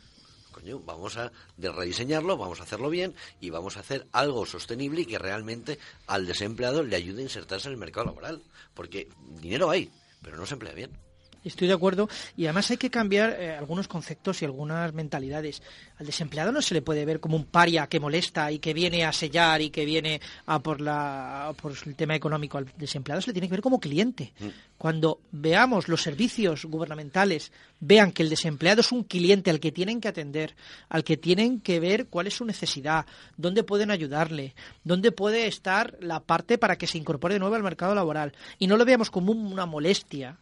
coño, vamos a rediseñarlo, vamos a hacerlo bien y vamos a hacer algo sostenible y que realmente al desempleado le ayude a insertarse en el mercado laboral. Porque dinero hay, pero no se emplea bien. Estoy de acuerdo. Y además hay que cambiar eh, algunos conceptos y algunas mentalidades. Al desempleado no se le puede ver como un paria que molesta y que viene a sellar y que viene a por, la, por el tema económico. Al desempleado se le tiene que ver como cliente. Mm. Cuando veamos los servicios gubernamentales, vean que el desempleado es un cliente al que tienen que atender, al que tienen que ver cuál es su necesidad, dónde pueden ayudarle, dónde puede estar la parte para que se incorpore de nuevo al mercado laboral. Y no lo veamos como una molestia,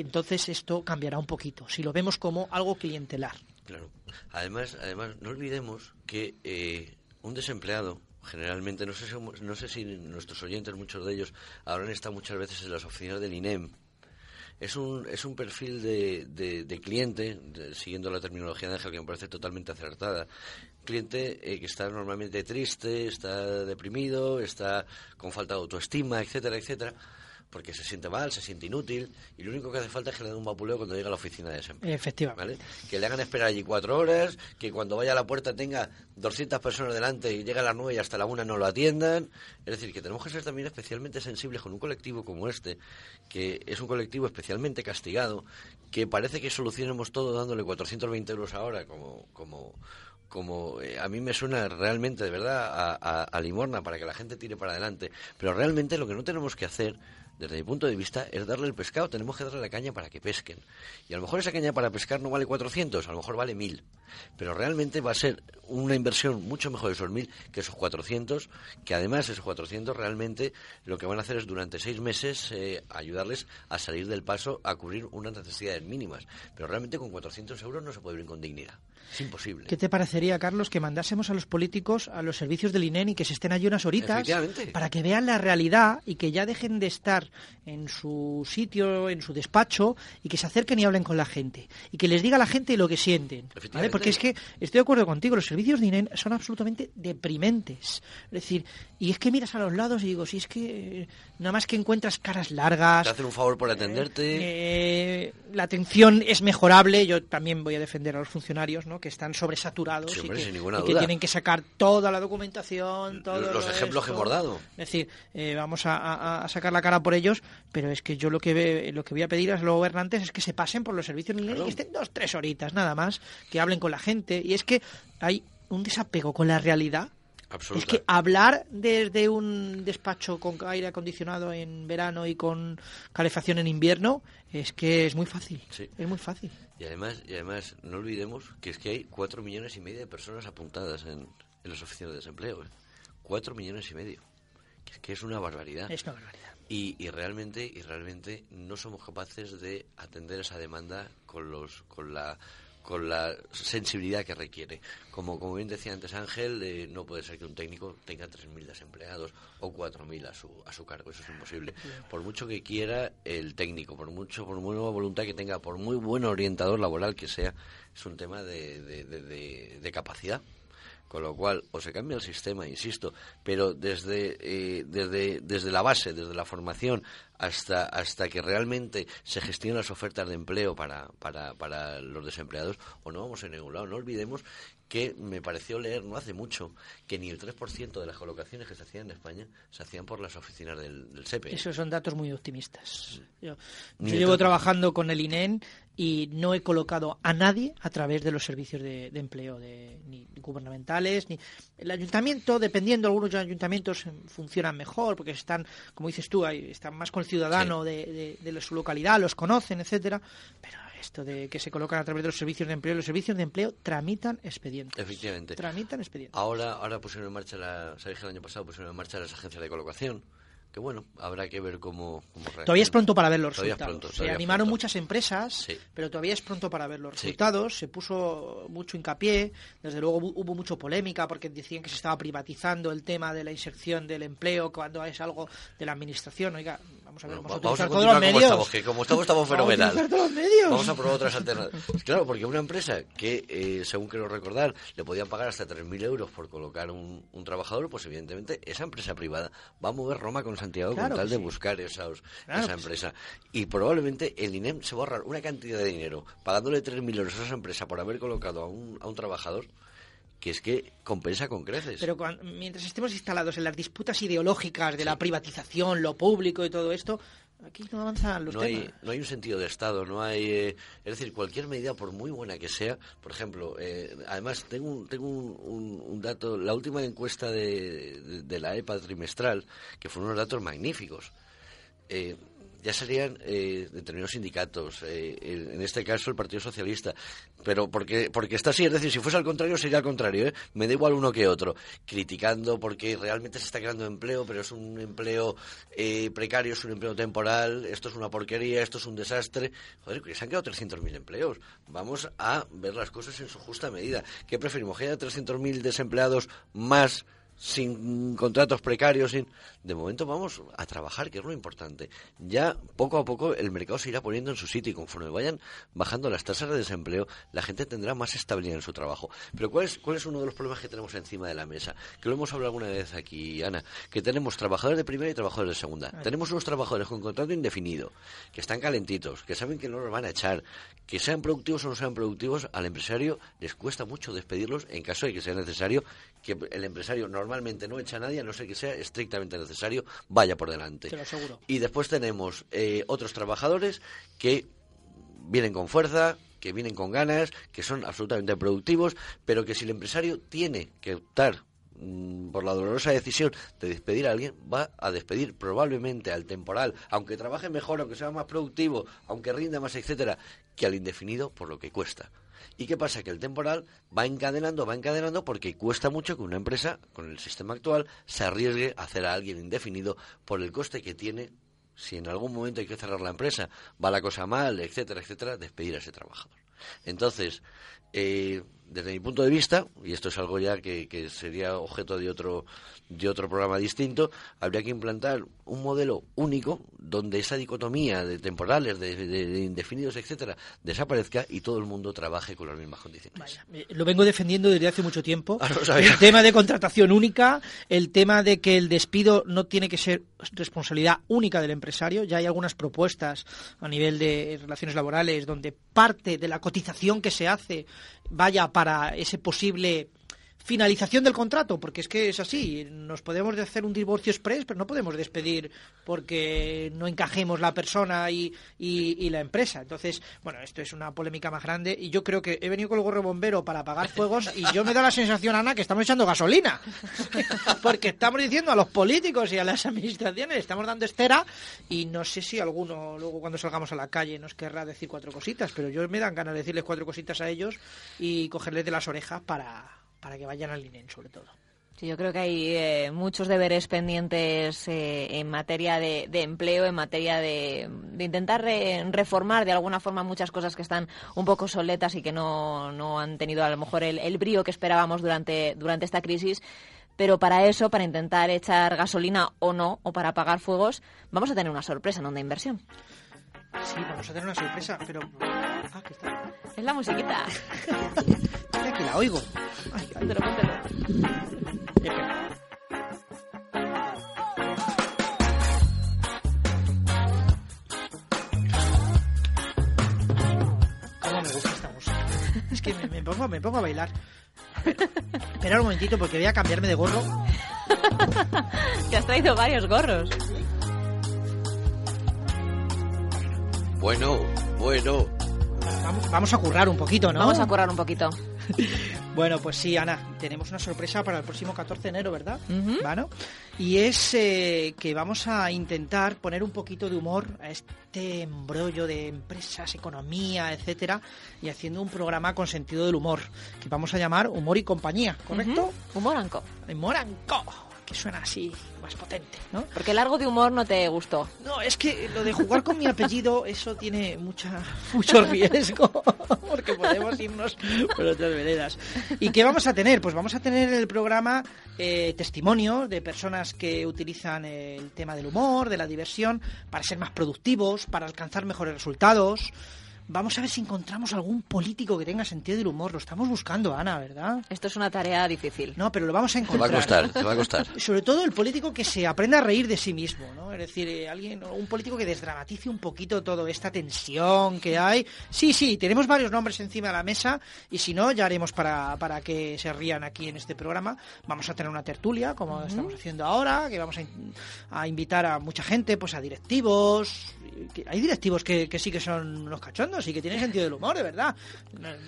entonces esto cambiará un poquito, si lo vemos como algo clientelar. Claro. Además, además no olvidemos que eh, un desempleado generalmente, no sé, si, no sé si nuestros oyentes, muchos de ellos, habrán estado muchas veces en las oficinas del INEM, es un, es un perfil de, de, cliente, siguiendo la terminología de Ángel, que me parece totalmente acertada. Cliente eh, que está normalmente triste, está deprimido, está con falta de autoestima, etcétera, etcétera porque se siente mal, se siente inútil, y lo único que hace falta es que le den un vapuleo cuando llega a la oficina de desempleo. Efectivamente. Que le hagan esperar allí cuatro horas, que cuando vaya a la puerta tenga 200 personas delante y llega a las nueve y hasta la una no lo atiendan. Es decir, que tenemos que ser también especialmente sensibles con un colectivo como este, que es un colectivo especialmente castigado, que parece que solucionemos todo dándole 420 euros ahora como... como como eh, a mí me suena realmente de verdad a, a limorna para que la gente tire para adelante, pero realmente lo que no tenemos que hacer desde mi punto de vista, es darle el pescado. Tenemos que darle la caña para que pesquen. Y a lo mejor esa caña para pescar no vale 400, a lo mejor vale 1000. Pero realmente va a ser una inversión mucho mejor esos 1000 que esos 400, que además esos 400 realmente lo que van a hacer es durante seis meses eh, ayudarles a salir del paso a cubrir unas necesidades mínimas. Pero realmente con 400 euros no se puede vivir con dignidad. Es imposible. ¿Qué te parecería, Carlos, que mandásemos a los políticos a los servicios del INEN y que se estén allí unas horitas para que vean la realidad y que ya dejen de estar en su sitio, en su despacho y que se acerquen y hablen con la gente y que les diga a la gente lo que sienten? Porque es que estoy de acuerdo contigo, los servicios de INEN son absolutamente deprimentes. Es decir, y es que miras a los lados y digo, si es que nada más que encuentras caras largas. Te hacen un favor por atenderte. Eh, la atención es mejorable. Yo también voy a defender a los funcionarios, ¿no? Que están sobresaturados y, que, tienen que sacar toda la documentación, todos los ejemplos que hemos dado. Es decir, eh, vamos a, sacar la cara por ellos, pero es que yo lo que ve, lo que voy a pedir a los gobernantes es que se pasen por los servicios y que estén dos, tres horitas nada más, que hablen con la gente. Y es que hay un desapego con la realidad es que hablar desde un despacho con aire acondicionado en verano y con calefacción en invierno es que es muy fácil. Es muy fácil. Y además, y además no olvidemos que es que hay cuatro millones y medio de personas apuntadas en, en las oficinas de desempleo. ¿eh? Cuatro millones y medio. Que es que es una barbaridad. Es una barbaridad. Y, y, realmente y realmente no somos capaces de atender esa demanda con los con la con la sensibilidad que requiere. Como, como bien decía antes Ángel, eh, no puede ser que un técnico tenga 3.000 desempleados o 4.000 a su, a su cargo, eso es imposible. Por mucho que quiera el técnico, por mucho, por muy buena voluntad que tenga, por muy buen orientador laboral que sea, es un tema de, de, de capacidad. Con lo cual, o se cambia el sistema, insisto, pero desde, eh, desde, desde la base, desde la formación, hasta, hasta que realmente se gestionen las ofertas de empleo para, para, para los desempleados, o no vamos en ningún lado. No olvidemos que me pareció leer no hace mucho que ni el 3% de las colocaciones que se hacían en España se hacían por las oficinas del, del SEPE. Esos son datos muy optimistas. Yo, llevo trabajando con el INEN y no he colocado a nadie a través de los servicios de, empleo, de, ni gubernamentales, ni el ayuntamiento, dependiendo, algunos ayuntamientos funcionan mejor porque están, como dices tú, están más con ciudadano de, de, su localidad, los conocen, etcétera, pero esto de que se colocan a través de los servicios de empleo. Los servicios de empleo tramitan expedientes. Efectivamente. Tramitan expedientes. Ahora, ahora pusieron en marcha, la, se el año pasado, pusieron en marcha las agencias de colocación que bueno, habrá que ver cómo, Todavía es pronto para ver los resultados. se animaron muchas empresas, pero todavía es pronto para ver los resultados. Se puso mucho hincapié, desde luego hubo mucho polémica porque decían que se estaba privatizando el tema de la inserción del empleo cuando es algo de la administración. Oiga, vamos a ver, vamos, a, vamos a todos los medios. Estamos, que como estamos, estamos fenomenal. Vamos a, todos los medios. vamos a probar otras alternativas. Claro, porque una empresa que, eh, según quiero recordar, le podían pagar hasta 3.000 euros por colocar un, un trabajador, pues evidentemente esa empresa privada va a mover Roma con Santiago con tal de buscar esa empresa. Y probablemente el INEM se va a ahorrar una cantidad de dinero pagándole 3.000 euros a esa empresa por haber colocado a un, a un trabajador que es que compensa con creces. Pero mientras estemos instalados en las disputas ideológicas de la privatización, lo público y todo esto, aquí no avanzan los no Hay, no hay un sentido de Estado, no hay... Eh, es decir, cualquier medida, por muy buena que sea, por ejemplo, eh, además tengo, un, tengo un, dato, la última encuesta de, de, la EPA trimestral, que fueron unos datos magníficos. Eh, ya serían eh, determinados sindicatos, eh, en este caso el Partido Socialista, pero porque, porque está así, es decir, si fuese al contrario sería al contrario, ¿eh? me da igual uno que otro, criticando porque realmente se está creando empleo, pero es un empleo eh, precario, es un empleo temporal, esto es una porquería, esto es un desastre, joder, se han quedado 300.000 empleos, vamos a ver las cosas en su justa medida, ¿qué preferimos? ¿Que haya 300.000 desempleados más sin contratos precarios, sin... de momento vamos a trabajar, que es lo importante. Ya poco a poco el mercado se irá poniendo en su sitio y conforme vayan bajando las tasas de desempleo, la gente tendrá más estabilidad en su trabajo. Pero ¿cuál es, cuál es uno de los problemas que tenemos encima de la mesa? Que lo hemos hablado alguna vez aquí, Ana, que tenemos trabajadores de primera y trabajadores de segunda. Tenemos unos trabajadores con contrato indefinido, que están calentitos, que saben que no los van a echar, que sean productivos o no sean productivos, al empresario les cuesta mucho despedirlos en caso de que sea necesario que el empresario normalmente no echa a nadie, a no ser que sea estrictamente necesario, vaya por delante. Te lo aseguro. Y después tenemos eh, otros trabajadores que vienen con fuerza, que vienen con ganas, que son absolutamente productivos, pero que si el empresario tiene que optar mm, por la dolorosa decisión de despedir a alguien, va a despedir probablemente al temporal, aunque trabaje mejor, aunque sea más productivo, aunque rinda más, etcétera, que al indefinido por lo que cuesta. ¿Y qué pasa? Que el temporal va encadenando, va encadenando porque cuesta mucho que una empresa, con el sistema actual, se arriesgue a hacer a alguien indefinido por el coste que tiene si en algún momento hay que cerrar la empresa, va la cosa mal, etcétera, etcétera, despedir a ese trabajador. Entonces, eh, desde mi punto de vista, y esto es algo ya que, que, sería objeto de otro, de otro programa distinto, habría que implantar un modelo único donde esa dicotomía de temporales, de, de, de indefinidos, etcétera, desaparezca y todo el mundo trabaje con las mismas condiciones. Vaya, lo vengo defendiendo desde hace mucho tiempo. Ah, no el tema de contratación única, el tema de que el despido no tiene que ser responsabilidad única del empresario. Ya hay algunas propuestas a nivel de relaciones laborales donde parte de la cotización que se hace vaya para ese posible finalización del contrato, porque es que es así, nos podemos hacer un divorcio express, pero no podemos despedir porque no encajemos la persona y, y, la empresa. Entonces, bueno, esto es una polémica más grande y yo creo que he venido con el gorro bombero para apagar fuegos y yo me da la sensación, Ana, que estamos echando gasolina, porque estamos diciendo a los políticos y a las administraciones, estamos dando estera y no sé si alguno luego cuando salgamos a la calle nos querrá decir cuatro cositas, pero yo me dan ganas de decirles cuatro cositas a ellos y cogerles de las orejas para para que vayan al INEN sobre todo. Sí, yo creo que hay eh, muchos deberes pendientes eh, en materia de, de, empleo, en materia de, de intentar re, reformar de alguna forma muchas cosas que están un poco soletas y que no, no han tenido a lo mejor el, el brío que esperábamos durante, durante esta crisis. Pero para eso, para intentar echar gasolina o no, o para apagar fuegos, vamos a tener una sorpresa en Onda Inversión. Sí, vamos a tener una sorpresa, pero... Ah. Es la musiquita. Mira que la oigo. Ay. Póntelo, póntelo. Espera. ¿Cómo me gusta esta música? Es que me, me, pongo, me pongo a bailar. Espera un momentito porque voy a cambiarme de gorro. Te has traído varios gorros. Bueno, bueno. Vamos, a currar un poquito, ¿no? Vamos a currar un poquito. bueno, pues sí, Ana, tenemos una sorpresa para el próximo 14 de enero, ¿verdad? Uh -huh. ¿Bueno? Y es eh, que vamos a intentar poner un poquito de humor a este embrollo de empresas, economía, etcétera, y haciendo un programa con sentido del humor, que vamos a llamar Humor y Compañía, ¿correcto? Uh -huh. Humor and Que suena así más potente, ¿no? Porque largo de humor no te gustó. No, es que lo de jugar con mi apellido, eso tiene mucha, mucho riesgo, porque podemos irnos por otras veredas. ¿Y qué vamos a tener? Pues vamos a tener el programa eh, testimonios de personas que utilizan el tema del humor, de la diversión, para ser más productivos, para alcanzar mejores resultados. Vamos a ver si encontramos algún político que tenga sentido del humor. Lo estamos buscando, Ana, ¿verdad? Esto es una tarea difícil. No, pero lo vamos a encontrar. Te va a costar, te va a costar. Sobre todo el político que se aprenda a reír de sí mismo, ¿no? Es decir, eh, alguien, un político que desdramatice un poquito toda esta tensión que hay. Sí, sí, tenemos varios nombres encima de la mesa y si no, ya haremos para, para que se rían aquí en este programa. Vamos a tener una tertulia, como uh -huh. estamos haciendo ahora, que vamos a, a, invitar a mucha gente, pues a directivos. Hay directivos que, que sí que son los cachondos y que tienen sentido del humor, de verdad.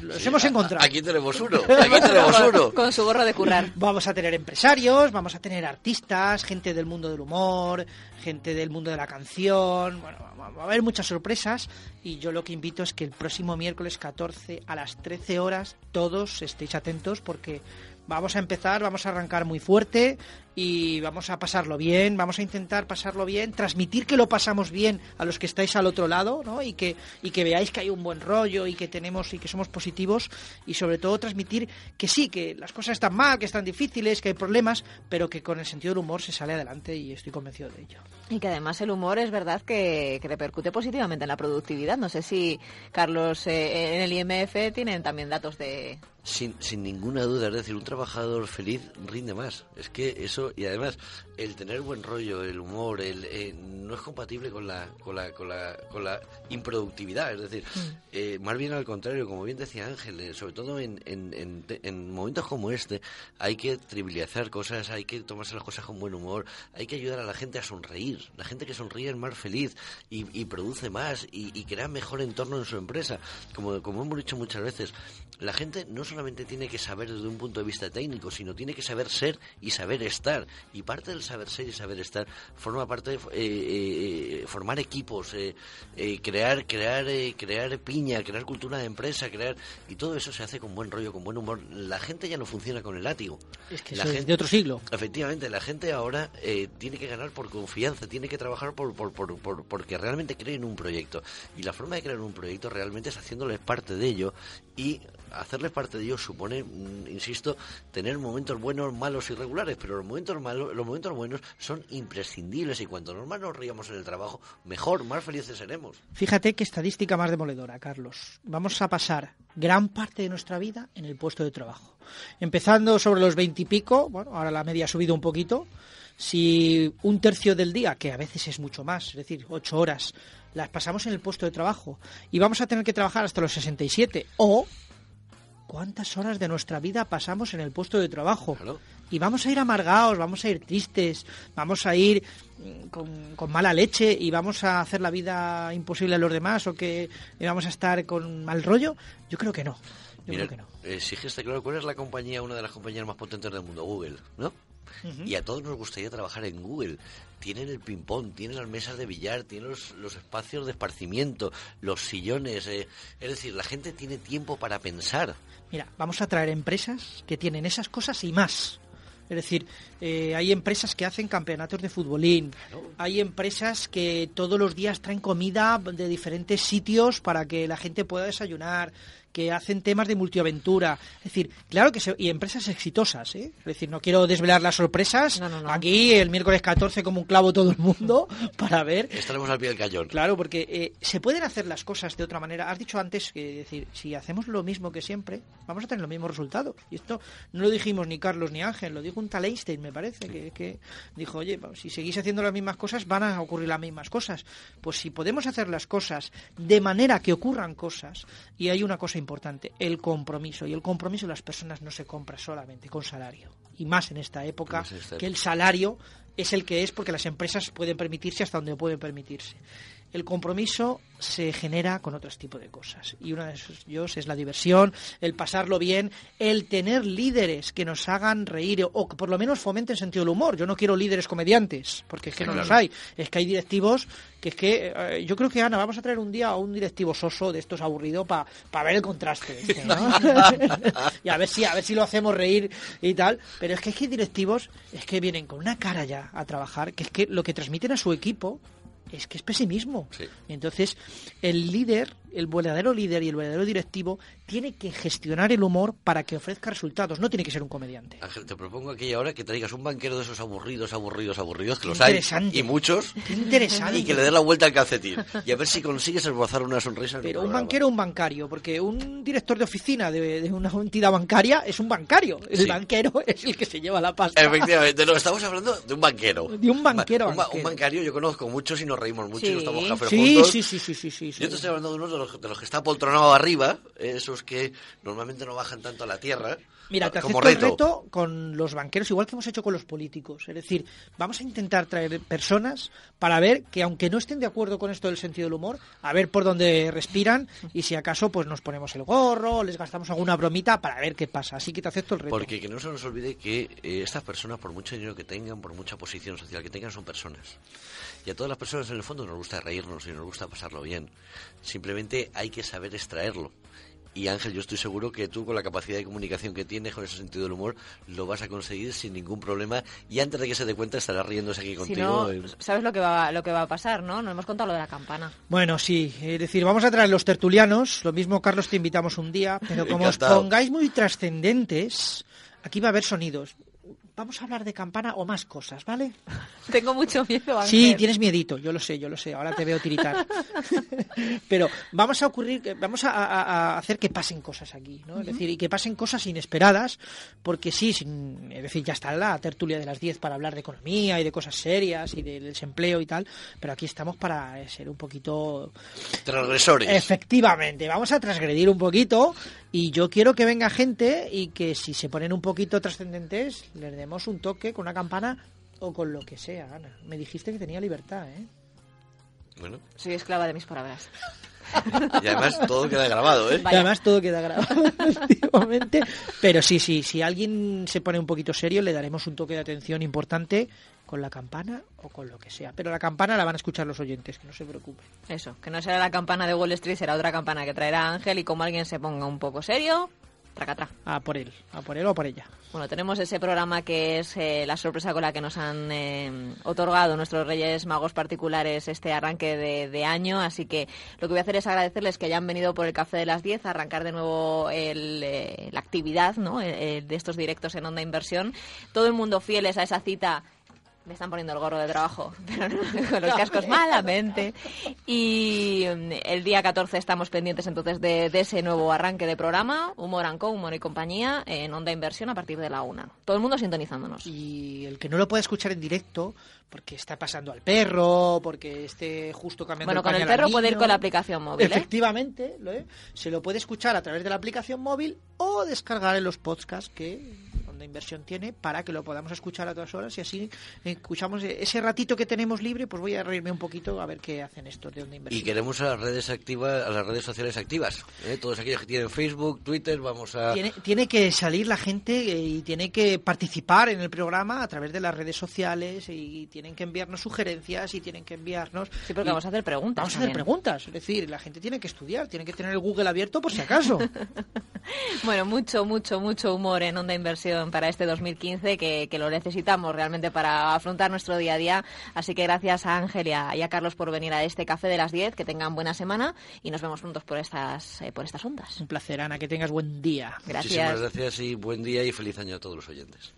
Los sí, hemos encontrado. Aquí tenemos uno, aquí tenemos uno. Con su gorro de currar. Vamos a tener empresarios, vamos a tener artistas, gente del mundo del humor, gente gente del mundo de la canción. Bueno, va a haber muchas sorpresas y yo lo que invito es que el próximo miércoles 14 a las 13 horas todos estéis atentos porque vamos a empezar, vamos a arrancar muy fuerte y vamos a pasarlo bien, vamos a intentar pasarlo bien, transmitir que lo pasamos bien a los que estáis al otro lado, ¿no? Y que, y que veáis que hay un buen rollo y que tenemos y que somos positivos y sobre todo transmitir que sí, que las cosas están mal, que están difíciles, que hay problemas, pero que con el sentido del humor se sale adelante y estoy convencido de ello. Y que además el humor es verdad que, repercute positivamente en la productividad. No sé si, Carlos, eh, en el IMF tienen también datos de... Sin, sin ninguna duda, es decir, un trabajador feliz rinde más. Es que eso y además el tener buen rollo, el humor, el, eh, no es compatible con la, con la, con la, con la improductividad. Es decir, mm. eh, más bien al contrario, como bien decía Ángel, eh, sobre todo en, en, en, momentos como este, hay que trivializar cosas, hay que tomarse las cosas con buen humor, hay que ayudar a la gente a sonreír. La gente que sonríe es más feliz y, y produce más y, y, crea mejor entorno en su empresa. Como, como hemos dicho muchas veces, la gente no solamente tiene que saber desde un punto de vista técnico, sino tiene que saber ser y saber estar. Y parte del saber ser y saber estar forma parte de eh, eh, formar equipos, eh, crear, crear, crear piña, crear cultura de empresa, crear y todo eso se hace con buen rollo, con buen humor. La gente ya no funciona con el látigo. Es que la gente, de otro siglo. Efectivamente, la gente ahora tiene que ganar por confianza, tiene que trabajar por, por, por, porque realmente cree en un proyecto. Y la forma de crear un proyecto realmente es haciéndoles parte de ello y hacerles parte de ello supone, mm, insisto, tener momentos buenos, malos y regulares, pero los momentos malos, los momentos buenos son imprescindibles y cuanto más nos ríamos en el trabajo, mejor, más felices seremos. Fíjate qué estadística más demoledora, Carlos. Vamos a pasar gran parte de nuestra vida en el puesto de trabajo. Empezando sobre los veintipico, bueno, ahora la media ha subido un poquito. Si un tercio del día, que a veces es mucho más, es decir, ocho horas, las pasamos en el puesto de trabajo y vamos a tener que trabajar hasta los 67 o ¿cuántas horas de nuestra vida pasamos en el puesto de trabajo? Y vamos a ir amargados, vamos a ir tristes, vamos a ir mm, con, mala leche y vamos a hacer la vida imposible a los demás o que vamos a estar con mal rollo. Yo creo que no. Yo creo que no. Eh, claro, ¿cuál es la compañía, una de las compañías más potentes del mundo? Google, ¿no? Y a todos nos gustaría trabajar en Google. Tienen el ping-pong, tienen las mesas de billar, tienen los, espacios de esparcimiento, los sillones. Eh, es decir, la gente tiene tiempo para pensar. Mira, vamos a traer empresas que tienen esas cosas y más. Es decir, eh, hay empresas que hacen campeonatos de futbolín, hay empresas que todos los días traen comida de diferentes sitios para que la gente pueda desayunar, que hacen temas de multiaventura. Es decir, claro que se, y empresas exitosas, ¿eh? Es decir, no quiero desvelar las sorpresas. Aquí el miércoles 14 como un clavo todo el mundo para ver. Estaremos al pie del cañón. Claro, porque eh, se pueden hacer las cosas de otra manera. Has dicho antes que decir, si hacemos lo mismo que siempre, vamos a tener los mismos resultados. Y esto no lo dijimos ni Carlos ni Ángel, lo dijo un tal Einstein, me parece, que, que dijo, oye, si seguís haciendo las mismas cosas, van a ocurrir las mismas cosas. Pues si podemos hacer las cosas de manera que ocurran cosas, y hay una cosa importante, importante, el compromiso. Y el compromiso de las personas no se compra solamente con salario. Y más en esta época, que el salario es el que es porque las empresas pueden permitirse hasta donde pueden permitirse. El compromiso se genera con otros tipos de cosas. Y una de ellos es la diversión, el pasarlo bien, el tener líderes que nos hagan reír o que por lo menos fomenten sentido del humor. Yo no quiero líderes comediantes, porque es que no los hay. Es que hay directivos que es que eh, yo creo que Ana, vamos a traer un día a un directivo soso de estos aburrido para ver el contraste. y a ver si a ver si lo hacemos reír y tal. Pero es que es que hay directivos es que vienen con una cara ya a trabajar, que es que lo que transmiten a su equipo es que es pesimismo. Entonces, el líder, el verdadero líder y el verdadero directivo tiene que gestionar el humor para que ofrezca resultados, no tiene que ser un comediante. Ángel, te propongo aquí ahora que traigas un banquero de esos aburridos, aburridos, aburridos, que los hay, y muchos, interesante. y que le dé la vuelta al calcetín, y a ver si consigues esbozar una sonrisa. Pero un banquero o un bancario, porque un director de oficina de, una entidad bancaria es un bancario, el banquero es el que se lleva la pasta. Efectivamente, no, estamos hablando de un banquero. De un banquero. Un, banquero. yo conozco muchos y nos reímos mucho y nos tomamos café sí, juntos. Sí, sí, sí, sí, sí, Yo te estoy hablando de uno de los, de los que está poltronado arriba, esos que normalmente no bajan tanto a la tierra. Mira, te como acepto el reto. reto con los banqueros, igual que hemos hecho con los políticos. Es decir, vamos a intentar traer personas para ver que, aunque no estén de acuerdo con esto del sentido del humor, a ver por dónde respiran y si acaso pues nos ponemos el gorro, les gastamos alguna bromita para ver qué pasa. Así que te acepto el reto. Porque que no se nos olvide que eh, estas personas, por mucho dinero que tengan, por mucha posición social que tengan, son personas. Y a todas las personas, en el fondo, nos gusta reírnos y nos gusta pasarlo bien. Simplemente hay que saber extraerlo. Y Ángel, yo estoy seguro que tú, con la capacidad de comunicación que tienes, con ese sentido del humor, lo vas a conseguir sin ningún problema. Y antes de que se dé cuenta, estará riéndose aquí Si contigo. no, eh, ¿sabes lo que va lo que va a pasar, no? No hemos contado lo de la campana. Bueno, sí, es decir, vamos a traer los tertulianos, lo mismo Carlos te invitamos un día, pero como os pongáis muy trascendentes, aquí va a haber sonidos. Vamos a hablar de campana o más cosas, ¿vale? Tengo mucho miedo, Ángel. Sí, tienes miedito, yo lo sé, yo lo sé, ahora te veo tiritar. Pero vamos a ocurrir, vamos a, a- a hacer que pasen cosas aquí, ¿no? Es decir, y que pasen cosas inesperadas, porque sí, sin- es decir, ya está la tertulia de las 10 para hablar de economía y de cosas serias y del desempleo y tal, pero aquí estamos para eh, ser un poquito transgresores. Efectivamente, vamos a transgredir un poquito y yo quiero que venga gente y que si se ponen un poquito trascendentes les demos un toque con una campana o con lo que sea, Ana. Me dijiste que tenía libertad, ¿eh? Bueno, Soy esclava de mis palabras. y además todo queda grabado, ¿eh? Y además todo queda grabado, efectivamente. Pero sí, sí, si alguien se pone un poquito serio le daremos un toque de atención importante con la campana o con lo que sea. Pero la campana la van a escuchar los oyentes, que no se preocupen. Eso, que no será la campana de Wall Street, será otra campana que traerá Ángel y como alguien se ponga un poco serio, tracatrá. A por él, a por él o por ella. Bueno, tenemos ese programa que es eh, la sorpresa con la que nos han eh, otorgado nuestros Reyes Magos particulares este arranque de, de año, así que lo que voy a hacer es agradecerles que hayan venido por el Café de las 10 a arrancar de nuevo el, eh, la actividad ¿no? De estos directos en Onda Inversión. Todo el mundo fieles a esa cita me están poniendo el gorro de trabajo, pero no, con los cascos malamente. Y mm, el día 14 estamos pendientes entonces de, de ese nuevo arranque de programa, Humor and Co, Humor y Compañía, en Onda Inversión a partir de la una. Todo el mundo sintonizándonos. Y el que no lo pueda escuchar en directo, porque está pasando al perro, porque esté justo cambiando Bueno, el con el perro puede ir con la aplicación móvil, ¿eh? Efectivamente, ¿lo es? se lo puede escuchar a través de la aplicación móvil o descargar en los podcasts que Onda Inversión tiene para que lo podamos escuchar a todas horas y así escuchamos ese ratito que tenemos libre, pues voy a reírme un poquito a ver qué hacen estos de Onda Inversión. Y queremos a las redes activas, a las redes sociales activas. ¿eh? Todos aquellos que tienen Facebook, Twitter, vamos a. Tiene, tiene que salir la gente eh, y tiene que participar en el programa a través de las redes sociales y tienen que enviarnos sugerencias y tienen que enviarnos... Sí, porque y vamos a hacer preguntas. Vamos a hacer también. preguntas, es decir, la gente tiene que estudiar, tiene que tener el Google abierto por si acaso. Bueno, mucho, mucho, mucho humor en Onda Inversión para este 2015 que, que lo necesitamos realmente para afrontar nuestro día a día. Así que gracias a Ángel y a, y a Carlos por venir a este café de las 10. Que tengan buena semana y nos vemos pronto por estas, eh, por estas ondas. Un placer, Ana, que tengas buen día. Gracias. Muchísimas gracias y buen día y feliz año a todos los oyentes.